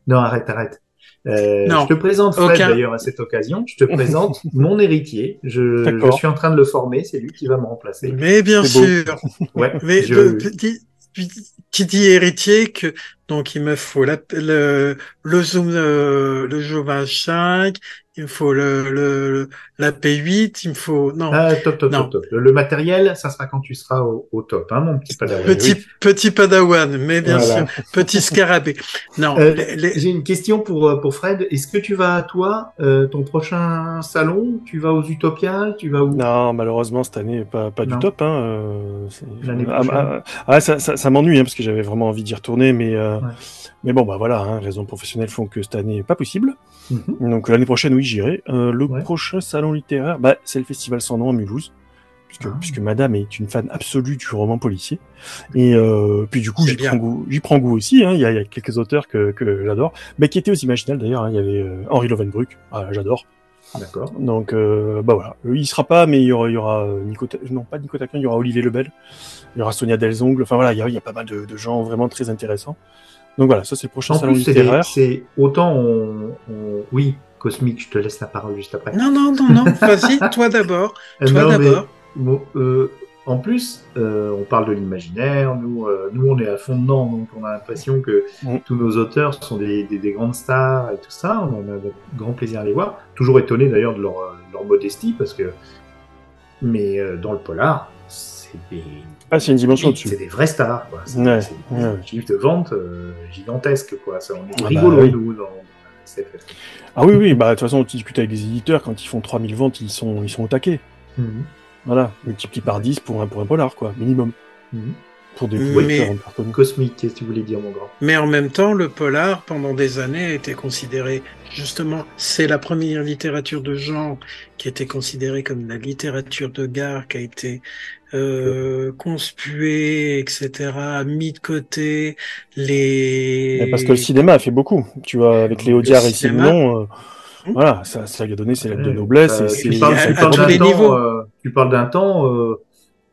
Non, arrête, arrête. Euh, Non. je te présente Fred Aucun. d'ailleurs à cette occasion. Je te présente <laughs> mon héritier. Je, suis en train de le former. C'est lui qui va me remplacer. Mais bien sûr, Ouais. mais je- le petit, qui dit héritier que donc il me faut la, le le zoom euh, le zoom H5, il me faut le, le la P8, il me faut non Ah, top, top, Non. top, top. Le, le matériel, ça sera quand tu seras au, au top, hein, mon petit padawan. petit petit padawan, mais bien Voilà. sûr petit scarabée. Non, Euh, les- J'ai une question pour, euh, pour Fred. Est-ce que tu vas, toi, euh, ton prochain salon, tu vas aux Utopiales Tu vas où? Non, malheureusement, cette année, pas, pas Non. du top. Hein, euh, L'année ah, prochaine. ah, ah, ça, ça, ça m'ennuie, hein, parce que j'avais vraiment envie d'y retourner, mais, euh, Ouais. Mais bon, bah voilà, hein, raisons professionnelles font que cette année, pas possible. Mhm. Donc l'année prochaine, oui, j'irai. Euh, le Ouais. prochain salon littéraire, bah, c'est le Festival sans nom à Mulhouse. Puisque, Ah. puisque Madame est une fan absolue du roman policier. Et euh, puis du coup, j'y prends goût, j'y prends goût aussi. hein. Il y, a, il y a quelques auteurs que, que j'adore, mais qui étaient aux Imaginales d'ailleurs. hein. Il y avait euh, Henri Lovenbruck, ah, j'adore. D'accord. Donc, euh, bah voilà. Euh, Il sera pas, mais il y aura, il y aura euh, Nico, non pas Nico Taquin, il y aura Olivier Lebel, il y aura Sonia Delzongle. Enfin voilà, il y a, il y a pas mal de, de gens vraiment très intéressants. Donc voilà, ça c'est le prochain En salon plus, c'est littéraire. c'est autant on, on- Oui, Cosmique, je te laisse la parole juste après. non non non non, <laughs> vas-y toi d'abord, Euh, toi d'abord. bon, euh, en plus, euh, on parle de l'imaginaire, nous, euh, nous on est à fond dedans, donc on a l'impression que Mm. tous nos auteurs sont des, des, des grandes stars et tout ça, on a de grand plaisir à les voir. Toujours étonné d'ailleurs de leur, leur modestie, parce que. Mais euh, dans le polar, c'est des. Ah, c'est une dimension C'est au-dessus. des vraies stars, quoi. C'est Ouais, c'est ouais. des chiffres de vente euh, gigantesques, quoi. Ça, on est Ah bah rigolo, oui. nous, dans, dans la SFF. Ah oui, oui, bah de toute façon, tu discutes avec des éditeurs, quand ils font 3000 ventes, ils sont, ils sont au taquet. Mhm. Voilà, multiplie par 10 pour un, pour un polar, quoi, minimum. Mhm. Pour des Mais- collecteurs encore connus. Cosmique, qu'est-ce que tu voulais dire, mon grand? Mais en même temps, le polar, pendant des années, a été considéré, justement, c'est la première littérature de genre qui était considérée comme la littérature de gare, qui a été euh, conspuée, etc., mis de côté, les... Mais parce que le cinéma a fait beaucoup. Tu vois, avec Léo Le Diard et cinéma- Simon, euh, Hmm. voilà, ça, ça lui a donné ses lettres de Ouais, noblesse. euh, et tu c'est- parles, tu d'un les temps, euh, tu parles d'un temps,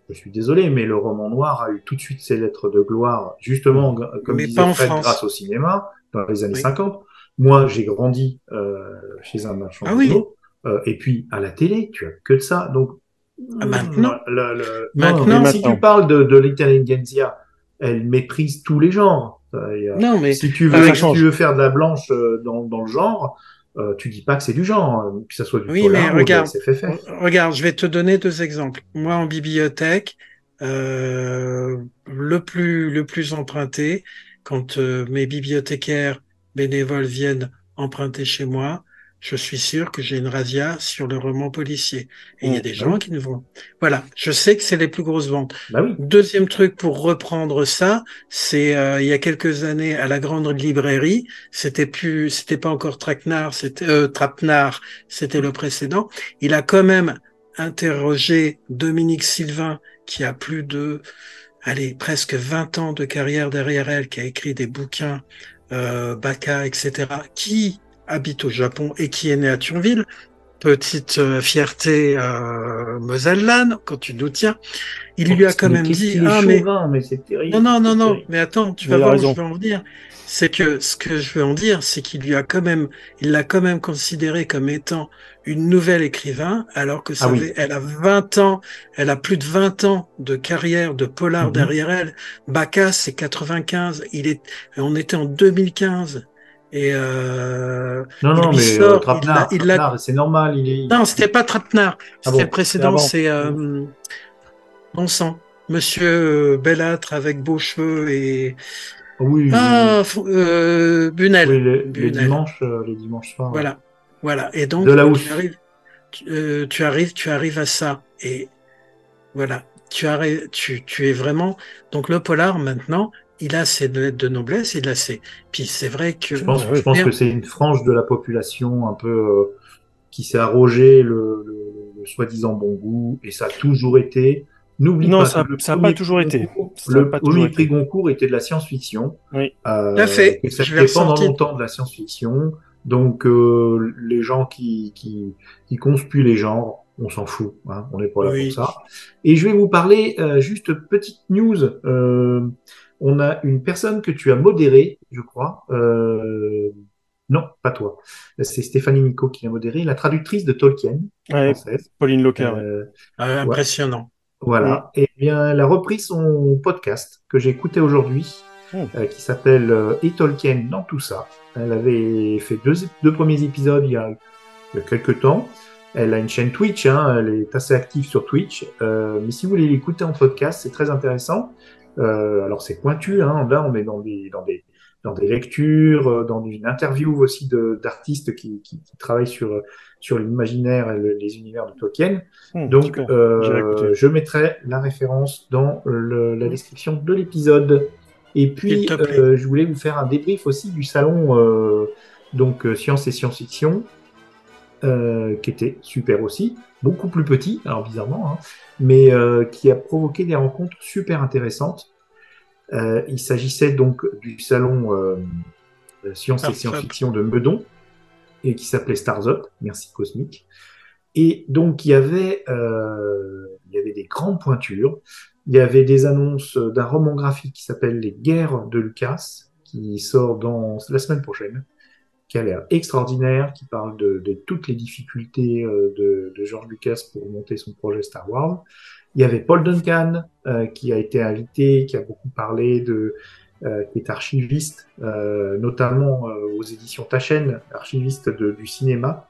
je suis désolé, mais le roman noir a eu tout de suite ses lettres de gloire, justement, gra- comme Mais disait pas en Fred, France. grâce au cinéma, dans les années Oui. 50. Moi, j'ai grandi euh, chez un marchand Ah de oui. journaux, euh, et puis à la télé, tu as que de ça. Donc, maintenant le- le- Maintenant. Mais si Maintenant. tu parles de, de l'intelligentsia, elle méprise tous les genres. Euh, Non, mais si tu veux, si tu veux faire de la blanche euh, dans, dans le genre, euh, tu dis pas que c'est du genre, euh, que ça soit du Oui, mais ou regarde. Regarde, je vais te donner deux exemples. Moi, en bibliothèque, euh, le plus le plus emprunté, quand euh, mes bibliothécaires bénévoles viennent emprunter chez moi, je suis sûr que j'ai une razzia sur le roman policier. Et il y a Mm, des gens qui ne vont. Voilà, je sais que c'est les plus grosses ventes. Bah oui. Deuxième truc pour reprendre ça, c'est euh, il y a quelques années à la grande librairie, c'était plus, c'était pas encore Traquenard, c'était euh, Trapenard, c'était le précédent. Il a quand même interrogé Dominique Sylvain, qui a plus de, allez, presque 20 ans de carrière derrière elle, qui a écrit des bouquins, euh, Baka, etc., qui habite au Japon et qui est né à Thionville. Petite euh, fierté euh, mosellane, quand tu nous tiens. Il lui a quand même dit, ah mais chauvin, mais c'est terrible. non, non, non, non, mais attends, tu vas voir où raison. je veux en venir. C'est que ce que je veux en dire, c'est qu'il lui a quand même, il l'a quand même considéré comme étant une nouvelle écrivain, alors que ça Ah oui. elle a 20 ans, elle a plus de 20 ans de carrière de polar Mhm. derrière elle. Bacchus, c'est 95, il est, on était en 2015. Et euh, Non, non, mais sort, euh, il il Trapenard, c'est normal, il est. non, c'était pas Trapenard, c'était bon le précédent, c'est euh, bon sang, Monsieur euh, Bellâtre avec beaux cheveux et Oui, ah, f- euh, Bunel. oui, les, les Bunel. dimanches, euh, les dimanches soirs. Voilà, voilà. Et donc De tu arrives, tu, tu arrives, tu arrives à ça. Et voilà, tu arrives, tu, tu es vraiment. Donc le polar maintenant, il a ses lettres de noblesse, il a ses. Puis c'est vrai que. Je pense, je pense que c'est une frange de la population un peu euh, qui s'est arrogé le, le- le soi-disant bon goût, et ça a toujours été N'oublie Non, pas ça- que le ça a premier pas toujours été. Ça le pas premier toujours prix été. Goncourt était de la science-fiction. Oui. Euh, Tout fait. et ça fait pendant longtemps de la science-fiction. Donc, euh, les gens qui, qui, qui conspuent les genres, on s'en fout. Hein, on n'est pas là Oui. pour ça. Et je vais vous parler, euh, juste petite news. Euh, on a une personne que tu as modérée, je crois. Euh, non, pas toi. C'est Stéphanie Nico qui l'a modérée, la traductrice de Tolkien, Ouais, française. Pauline Locker. ouais. Euh, impressionnant. voilà. Et bien, elle a repris son podcast que j'ai écouté aujourd'hui, Mm. euh, qui s'appelle euh, Et Tolkien dans tout ça. Elle avait fait deux, deux premiers épisodes il y, a, il y a quelques temps. Elle a une chaîne Twitch, hein, elle est assez active sur Twitch. Euh, mais si vous voulez l'écouter en podcast, c'est très intéressant. Euh, alors c'est pointu, hein, là on est dans des, dans des, dans des lectures, euh, dans une interview aussi d'artistes qui, qui, qui travaillent sur, sur l'imaginaire et le- les univers de Tolkien. Hum, Donc, euh, je mettrai la référence dans le- la description de l'épisode. Et puis, euh, je voulais vous faire un débrief aussi du salon euh, donc euh, Science et Science-Fiction, euh, qui était super aussi, beaucoup plus petit, alors bizarrement, hein, mais euh, qui a provoqué des rencontres super intéressantes. Euh, il s'agissait donc du salon Science et. Science-Fiction de Meudon, et qui s'appelait Stars Up, merci Cosmic. Et donc il y avait, il y avait des grandes pointures. Il y avait des annonces d'un roman graphique qui s'appelle Les Guerres de Lucas, qui sort dans la semaine prochaine, qui a l'air extraordinaire, qui parle de, toutes les difficultés euh, de, de George Lucas pour monter son projet Star Wars. Il y avait Paul Duncan euh, qui a été invité, qui a beaucoup parlé de, euh, qui est archiviste, notamment aux éditions Tachen, archiviste du cinéma.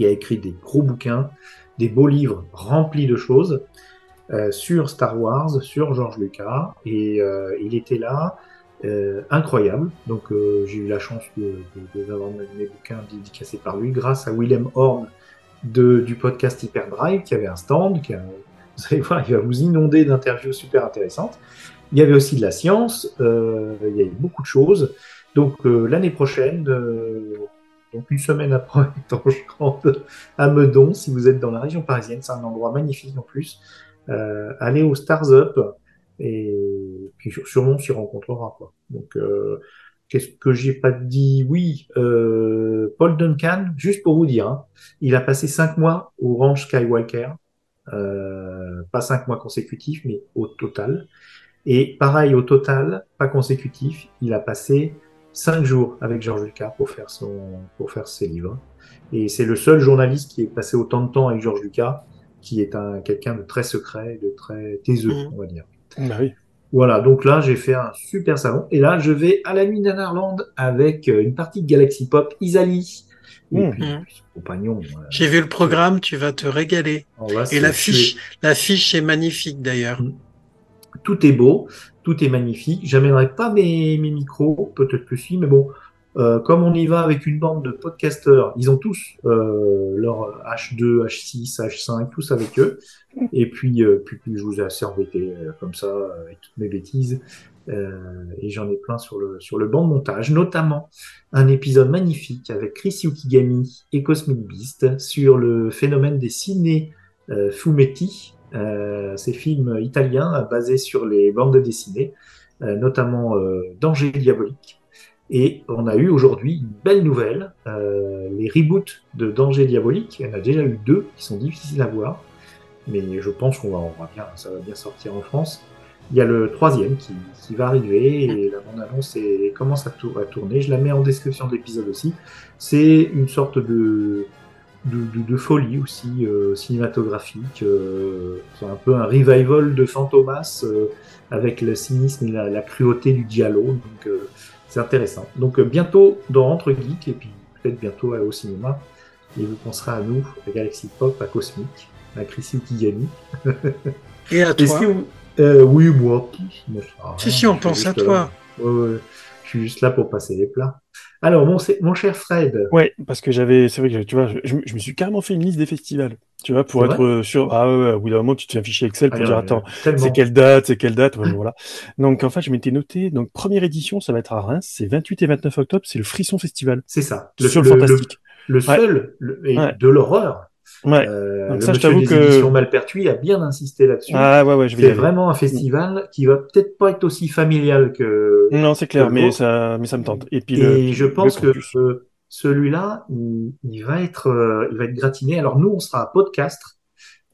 Il a écrit des gros bouquins, des beaux livres remplis de choses sur Star Wars, sur George Lucas, et il était là, euh, incroyable. Donc euh, j'ai eu la chance de, de, de- d'avoir mes, bouquins dédicacés par lui, grâce à Willem Horn de, du podcast Hyperdrive, qui avait un stand, qui a, <laughs> vous allez voir, il va vous inonder d'interviews super intéressantes. Il y avait aussi de la science, euh, il y avait beaucoup de choses. Donc euh, l'année prochaine, euh, donc une semaine après <laughs> Tange Grande, à Meudon, si vous êtes dans la région parisienne, c'est un endroit magnifique en plus. Euh, allez au Stars Up et puis sûrement on s'y rencontrera. Quoi. Donc euh, qu'est-ce que j'ai pas dit Oui, euh, Paul Duncan, juste pour vous dire, hein, il a passé cinq mois au ranch Skywalker, euh, pas cinq mois consécutifs, mais au total. Et pareil, au total, pas consécutif, il a passé cinq jours avec George Lucas pour faire son, pour faire ses livres. Et c'est le seul journaliste qui est passé autant de temps avec George Lucas, qui est un, quelqu'un de très secret, de très taiseux, Mhm. on va dire. Bah oui. Voilà, donc là, j'ai fait un super salon. Et là, je vais à la nuit d'Anarland avec euh, une partie de Galaxy Pop, Isali. Et puis, puis son compagnon. euh, J'ai vu le programme, tu vas te régaler. va se Et la fiche, la fiche est magnifique d'ailleurs. tout est beau, tout est magnifique. J'amènerai pas mes, mes micros, peut-être que si, mais bon, euh, comme on y va avec une bande de podcasteurs, ils ont tous euh, leur H2, H6, H5, tous avec eux. Et puis, euh, puis, puis je vous ai assez embêté euh, comme ça euh, avec toutes mes bêtises. Euh, et j'en ai plein sur le sur le banc de montage, notamment un épisode magnifique avec Chris Yukigami et Cosmic Beast sur le phénomène des ciné fumetti, ces films italiens basés sur les bandes dessinées, notamment Danger diabolique. Et on a eu aujourd'hui une belle nouvelle, euh, les reboots de Danger diabolique. Il y en a déjà eu deux qui sont difficiles à voir, mais je pense qu'on va, on va bien, ça va bien sortir en France. Il y a le troisième qui, qui va arriver et la bande-annonce commence à, tour- à tourner. Je la mets en description de l'épisode aussi. C'est une sorte de, de, de- de folie aussi euh, cinématographique. euh, c'est un peu un revival de Fantomas avec le cynisme et la, la cruauté du dialogue. Donc c'est intéressant. Donc euh, bientôt dans Entre Geeks et puis peut-être bientôt euh, au cinéma. Et vous penserez à nous, à Galaxy Pop, à Cosmic, à Chris Yukigami. Et à toi. vous- euh, oui, moi. Si, si, on suis pense à toi. là. Ouais, ouais. Je suis juste là pour passer les plats. Alors, mon, mon cher Fred, Ouais, parce que j'avais, c'est vrai que tu vois, je, je me- suis carrément fait une liste des festivals. Tu vois, pour être euh, sûr. Ah ouais, au bout d'un moment, tu te fais un fichier Excel pour Ah, dire, attends, c'est quelle date, c'est quelle date, ouais, voilà. Donc, en fait, je m'étais noté, donc, première édition, ça va être à Reims, c'est 28 et 29 octobre, c'est le Frisson Festival. C'est ça. sur le, fantastique. Le, seul, le- et de l'horreur. Ouais. Euh, Donc le ça, je t'avoue que- Malpertuis a bien insisté là-dessus. Ah ouais, ouais, je vais c'est vraiment un festival qui va peut-être pas être aussi familial que. Non, c'est clair, mais ça, mais ça me tente. Et puis Et le, je le pense que euh, celui-là, il, il va être, euh, il va être gratiné. Alors nous, on sera à podcast.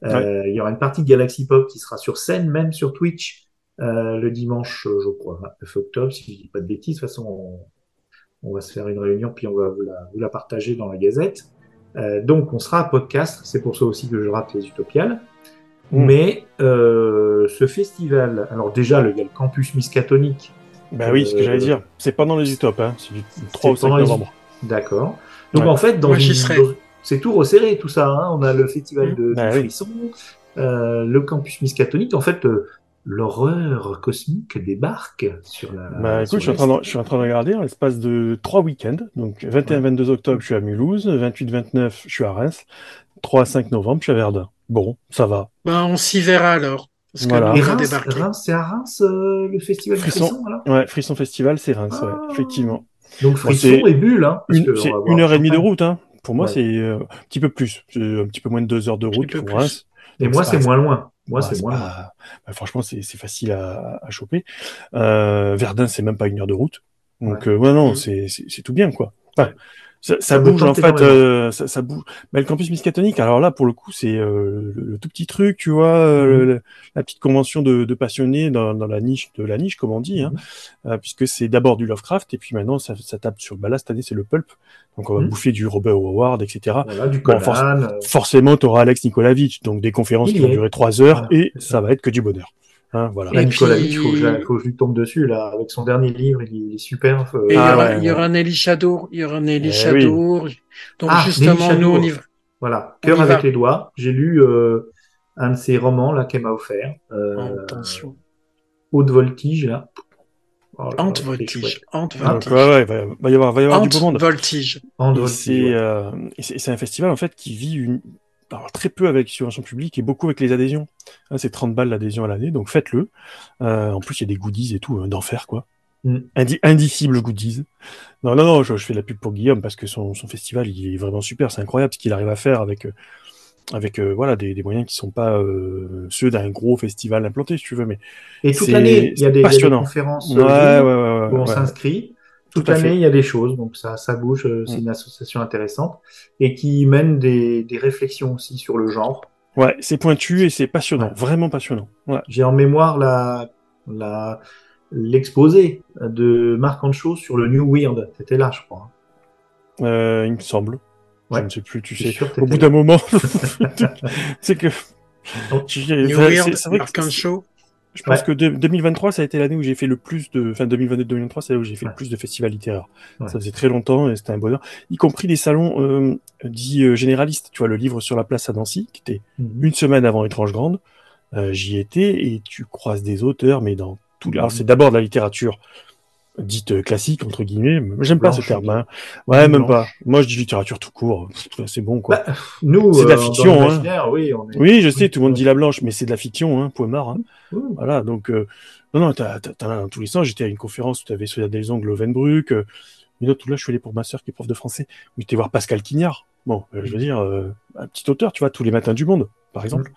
Euh, Il y aura une partie de Galaxy Pop qui sera sur scène, même sur Twitch, euh, le dimanche, je crois, 29 octobre, si je dis pas de bêtises. De toute façon, on, on va se faire une réunion, puis on va vous la, vous la partager dans la Gazette. Euh, donc, on sera à podcast. C'est pour ça aussi que je rate les Utopiales. Mm. Mais euh, ce festival, alors déjà, le, il y a le campus Miskatonic. Bah oui, ce que Euh, j'allais dire. C'est pendant les Utopes, hein. C'est du 3 ou 5 pendant les- novembre. D'accord. Donc Ouais. en fait, dans une- dans- c'est tout resserré tout ça. Hein. On a le festival de, Bah du oui. frisson, euh, le campus Miskatonic. En fait, euh, l'horreur cosmique débarque sur la. Bah sur écoute, je suis, en train de, je suis en train de regarder en l'espace de 3 week-ends. Donc 21-22 octobre, je suis à Mulhouse. 28-29, je suis à Reims. 3-5 novembre, je suis à Verdun. Bon, ça va. Ben, on s'y verra alors. Parce que Voilà. va Reims. Reims, c'est à Reims euh, le festival Frisson. frisson, voilà. Ouais, Frisson Festival, c'est Reims, ouais, Ah. effectivement. Donc frisson et bulle, hein. parce Une- que C'est une heure et demie de route, hein. Pour moi, Ouais. c'est euh, un petit peu plus. C'est un petit peu moins de deux heures de route pour plus. Reims. Et moi, c'est moins loin. Moi, Ouais, c'est moins pas- bah, franchement, c'est facile à, à choper. Euh, Verdun, c'est même pas une heure de route. Donc, Ouais. euh, ouais, non, Mm. c'est tout bien, quoi. Enfin. Ça, ça bouge, en fait, euh, ça, ça bouge. Mais le campus Miskatonic, alors là, pour le coup, c'est euh, le, le tout petit truc, tu vois, euh, Mhm. le- la petite convention de, de passionnés dans, dans la niche de la niche, comme on dit, hein, Mhm. euh, puisque c'est d'abord du Lovecraft, et puis maintenant, ça, ça tape sur, bah là, cette année, c'est le pulp. Donc, on va Mhm. bouffer du Robert Howard, etc. Voilà, du Bon, euh, Forcément, tu auras Alex Nikolavitch, donc des conférences Il qui vont durer trois heures, Voilà, et ça va être que du bonheur. Hein, voilà. Là, Et Nicolas puis- faut que, je, faut que je lui tombe dessus, là, avec son dernier livre, il, est super. euh, Et il y Ah aura, ouais, il y ouais. aura un Nelly Shadow, il y aura un Nelly Eh Shadow. Donc Ah, justement, nous on y va. Voilà, cœur avec va. les doigts. J'ai lu euh, un de ses romans là qu'elle m'a offert. Euh, Attention. Haute voltige là. Oh là Ante voltige. Ante Ah, voltige. ouais, ouais, va, va y avoir, va y avoir du Ante beau monde. voltige. Ante voltige, c'est ouais. euh, c'est un festival en fait qui vit une alors, très peu avec subvention publique et beaucoup avec les adhésions. Hein, c'est 30 balles l'adhésion à l'année, donc faites-le. Euh, en plus, il y a des goodies et tout, hein, d'enfer quoi. Mm. Indi- indicible goodies. Non, non, non, je, je fais de la pub pour Guillaume parce que son, son festival, il est vraiment super. C'est incroyable ce qu'il arrive à faire avec, euh, avec euh, voilà, des, des moyens qui sont pas ceux d'un gros festival implanté, si tu veux. Mais Et toute l'année, il y a des, conférences ouais, ouais, Zoom ouais, ouais, où on s'inscrit. Toute Tout à fait. l'année, il y a des choses, donc ça, ça bouge. euh, C'est Mm. une association intéressante et qui mène des, des réflexions aussi sur le genre. Ouais, c'est pointu et c'est passionnant, Ouais. vraiment passionnant. Ouais. J'ai en mémoire la, la, l'exposé de Marc Ancho sur le New Weird. C'était là, je crois. Euh, il me semble. Ouais. Je ne sais plus, tu sais. sûr Au bout t'étais d'un moment, <laughs> <laughs> c'est que. Donc, Tu- New Weird, que Arkansas. Je pense Ouais. que de- 2023, ça a été l'année où j'ai fait le plus de. Enfin, 2022-2023, c'est là où j'ai fait Ouais. le plus de festivals littéraires. Ouais. Ça faisait très longtemps et c'était un bonheur. Y compris des salons euh, dits euh, généralistes. Tu vois, le livre sur la place à Nancy, qui était Mhm. une semaine avant Étrange Grande. Euh, J'y étais et tu croises des auteurs, mais dans tout. Alors, Mhm. c'est d'abord de la littérature dite euh, classique, entre guillemets. J'aime pas ce terme. hein. Ouais, même Blanche. pas. Moi, je dis littérature tout court. C'est bon, quoi. Bah, nous, C'est de la euh, fiction, hein. oui, on est... Oui, je sais, tout le monde dit la blanche, mais c'est de la fiction, hein, point barre. Hein. Oui. Voilà, donc, euh, non, non, t'as, t'as dans tous les sens. J'étais à une conférence où tu avais Sonia Delzong, Lovenbruck, euh, une autre où là, je suis allé pour ma sœur qui est prof de français, où j'étais voir Pascal Quignard. Bon, euh, je veux dire, euh, un petit auteur, tu vois, tous les matins du monde, par exemple.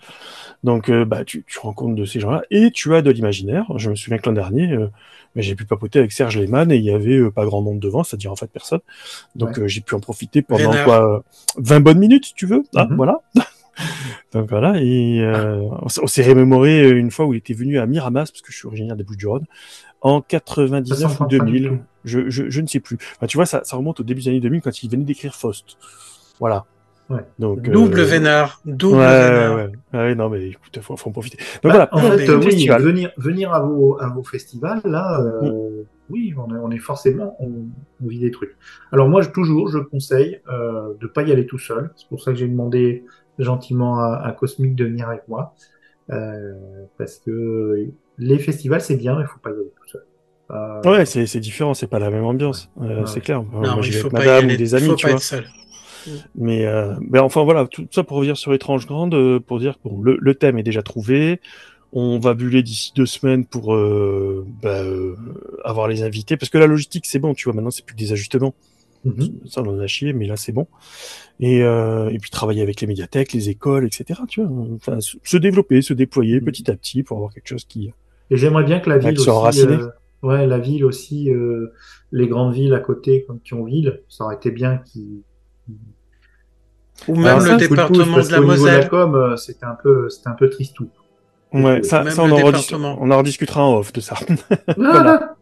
Donc, euh, bah, tu, compte de ces gens-là, et tu as de l'imaginaire. Je me souviens que l'an dernier, euh, bah, j'ai pu papoter avec Serge Lehmann, et il y avait euh, pas grand monde devant, c'est-à-dire en fait personne. Donc, j'ai pu en profiter pendant quoi, euh, 20 bonnes minutes, si tu veux. Ah, Mhm. voilà. <laughs> Donc voilà, et on s'est remémoré euh, une fois où il était venu à Miramas, parce que je suis originaire des Bouches-du-Rhône, en 99 Ça ou s'entend pas du 2000, tout. je, je, je ne sais plus. Enfin, tu vois, ça, ça remonte au début des années 2000 quand il venait d'écrire Faust. Voilà. Ouais. Donc, Double euh, vénard. Ouais, Double ouais, vénard. ouais. Ouais, non, mais écoute, faut, faut en profiter. Donc Bah, voilà, en fait, euh, oui, festivals. venir, venir à vos, à vos festivals, là, euh, Mm. oui, on est, on est forcément, on, on vit des trucs. Alors moi, je, toujours, je conseille euh, de pas y aller tout seul. C'est pour ça que j'ai demandé gentiment à, à Cosmic de venir avec moi, euh, parce que les festivals, c'est bien, mais il faut pas y aller tout seul. Euh, Ouais, c'est c'est différent, c'est pas la même ambiance, euh, c'est clair. Non, Moi, y madame aller. ou des Il amis, faut tu pas vois. être seul. Mais, euh, ben enfin voilà, tout ça pour revenir sur Étrange Grande, euh, pour dire que bon, le, le thème est déjà trouvé. On va buller d'ici deux semaines pour euh, bah, euh, avoir les invités, parce que la logistique c'est bon, tu vois. Maintenant c'est plus que des ajustements. Mhm. Ça, on en a chié, mais là, c'est bon. Et, euh, et puis travailler avec les médiathèques, les écoles, etc. Tu vois, enfin, se développer, se déployer Mhm. petit à petit pour avoir quelque chose qui. Et j'aimerais bien que la ville aussi, euh, ouais, la ville aussi, euh, les grandes villes à côté, comme Thionville, ça aurait été bien qu'ils Ou même Alors ça, le département de la de Moselle. com, euh, c'était un peu, c'était un peu tristou. Ouais, ça, Même ça on, en on rediscutera en off de ça. <laughs> Voilà.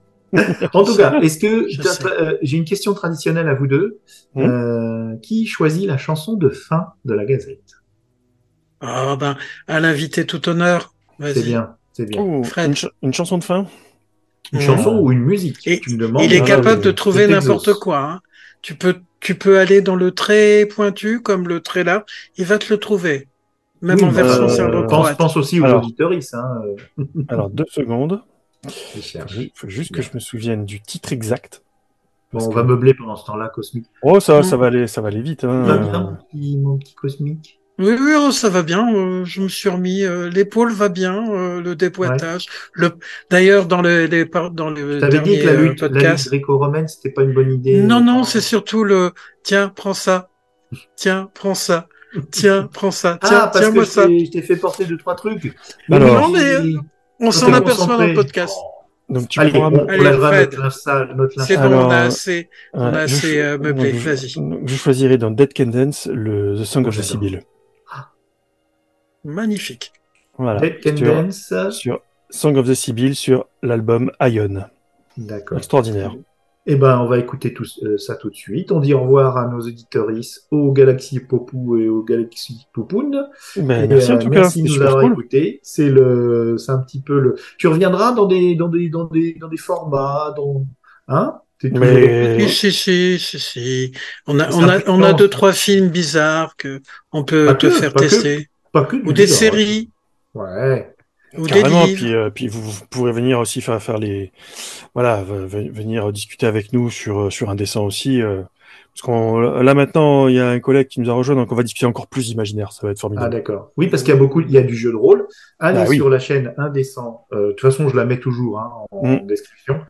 en tout cas, est-ce que euh, j'ai une question traditionnelle à vous deux. Euh, Qui choisit la chanson de fin de la Gazette? Ah ben, à l'invité tout honneur. C'est bien, c'est bien. Oh, Fred. une, ch- une chanson de fin? Une chanson ou une musique? Et- Tu me demandes. Il est Ah, capable de trouver n'importe quoi. hein. Tu peux, tu peux aller dans le très pointu comme le très large. Il va te le trouver. Même Oui, en bah, version euh, pense, pense aussi aux Alors. auditeuristes. Hein, <laughs> Alors, deux secondes. je cherche. Il faut juste que je me souvienne du titre exact. Bon, on que- va meubler pendant ce temps-là, Cosmique. Oh, ça, ça va aller, ça va aller vite. Hein. Va bien, mon petit, mon petit Cosmique Oui, oui, oh, ça va bien. euh, je me suis remis. euh, L'épaule va bien. euh, le déboîtage. Le. D'ailleurs, dans le, les, par- dans le T'avais dit dernier que la lutte, la lutte podcast. gréco-romaine, c'était pas une bonne idée. Non, non, c'est surtout le. Tiens, prends ça. Tiens, prends ça. Tiens, prends ça. <laughs> Tiens, Ah, parce tiens, que moi je ça. je t'ai fait porter deux, trois trucs. Alors. Non, mais, euh, On s'en aperçoit dans le podcast. Donc, tu Allez, pourras on, Allez, lèvera Fred. notre linge, notre linge C'est bon, Alors, on a assez. On Ouais, a je- assez euh, meublé. je- Vas-y. Je choisirai dans Dead Can Dance le The Song Oh, of the. Sibyl. Magnifique. Voilà. Sur, Dance. sur Song of the Sibyl sur l'album Ion. D'accord. Extraordinaire. Eh ben, on va écouter tout, euh, ça tout de suite. On dit au revoir à nos auditoristes, aux Galaxy Popou et aux Galaxy Poupoun. Ben, Et, merci en euh, tout cas. merci de nous avoir cool. écoutés. C'est le, c'est un petit peu le. Tu reviendras dans des, dans des, dans des, dans des formats, dans, hein? Mais- Si, si, si, si, si. On a, on a, on a deux, trois films bizarres que on peut Pas te que, faire que. Pas que Ou des bizarre. séries, Ouais. ou des Carrément, puis, euh, puis vous, vous pourrez venir aussi faire, faire les, voilà, venir discuter avec nous sur sur un dessin aussi, euh, parce qu'on là maintenant il y a un collègue qui nous a rejoint, donc on va discuter encore plus imaginaire, ça va être Ah formidable. d'accord. Oui, parce qu'il y a beaucoup, il y a du jeu de rôle. Allez Bah oui. sur la chaîne Indécent. Euh, de toute façon, je la mets toujours hein, en Mm. description.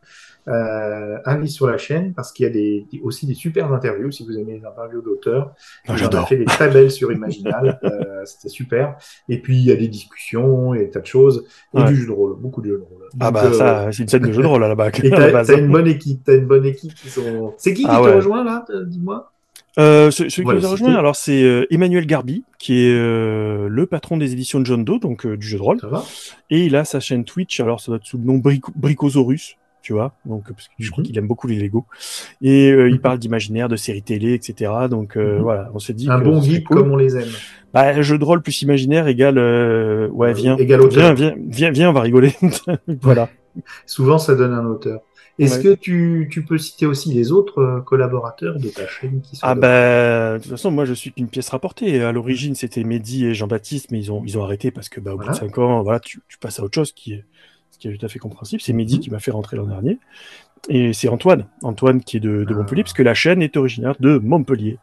Euh, allez sur la chaîne parce qu'il y a des, des- aussi des super interviews si vous aimez les interviews d'auteurs. Ah, J'adore. fait des très belles sur Imaginal. euh, C'était super. Et puis il y a des discussions et des tas de choses et Ouais. du jeu de rôle, beaucoup de jeu de rôle. Ah bah euh, ça, c'est une scène de jeu de rôle à la base. <laughs> Et <laughs> à la t'as une bonne équipe, t'as une bonne équipe qui sont. C'est qui qui Ah te ouais. rejoint là Dis-moi? Euh, ce- celui Voilà, qui nous a rejoint, alors c'est euh, Emmanuel Garbi, qui est euh, le patron des éditions de John Doe, donc du jeu de rôle, et il a sa chaîne Twitch, alors ça doit être sous le nom Brico- Bricosaurus, tu vois, donc parce que je crois Mhm. qu'il aime beaucoup les Lego, et euh, il parle d'imaginaire, de séries télé, etc. Donc euh, Mhm. voilà, on s'est dit Un que bon geek cool. comme on les aime. Bah, jeu de rôle plus imaginaire égale, euh, ouais, viens, égale auteur. viens, viens, viens, viens, on va rigoler. <laughs> voilà. Souvent, ça donne un auteur. Est-ce Ouais. que tu, tu peux citer aussi les autres collaborateurs de ta chaîne qui sont Ah bah, de toute façon, moi je suis qu'une pièce rapportée. À l'origine, c'était Mehdi et Jean-Baptiste, mais ils ont, ils ont arrêté parce que bah, au bout de Voilà. 5 ans, voilà, tu, tu passes à autre chose, qui est, qui est tout à fait compréhensible. C'est Mehdi Mhm. qui m'a fait rentrer l'an dernier. Et c'est Antoine, Antoine qui est de, de Ah. Montpellier, puisque la chaîne est originaire de Montpellier.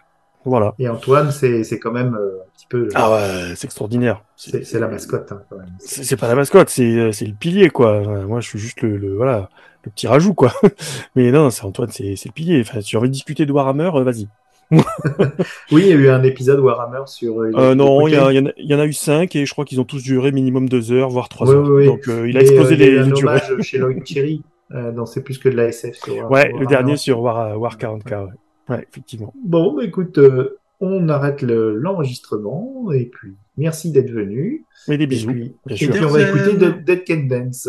Voilà. Et Antoine, c'est quand même euh, un petit peu. Ah ouais, c'est extraordinaire. c'est la mascotte hein, quand même. C'est pas la mascotte, c'est euh, c'est le pilier, quoi. Moi, je suis juste le, le- voilà, le petit rajout, quoi. <laughs> Mais non, c'est Antoine, c'est le pilier. Enfin, si tu as envie de discuter de Warhammer, euh, vas-y. <laughs> Oui, il y a eu un épisode Warhammer sur. euh, Euh, non, il y, écouté. a- il y en a- il y en a eu cinq et je crois qu'ils ont tous duré minimum deux heures, voire trois Oui, heures. oui. Donc euh, il a explosé euh, il y a les, eu un les durées. hommage chez Lloyd Cherry euh, dans C'est plus que de la SF. sur Ouais, le dernier sur War, War 40K. Ouais, ouais effectivement. Bon, bah, écoute, euh, on arrête le- l'enregistrement et puis merci d'être venu. Mais des Et bisous. puis, bien et sûr. puis on va écouter Dead, Dead Can Dance.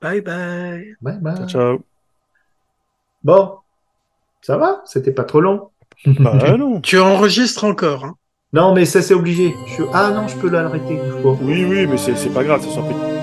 Bye bye. Bye bye. Ciao, ciao. Bon, ça va? C'était pas trop long Bah <laughs> non. Tu enregistres encore. Hein. Non, mais ça c'est obligé. Je... Ah non, je peux l'arrêter. Oui, oui, mais c'est c'est pas grave, ça s'en fait.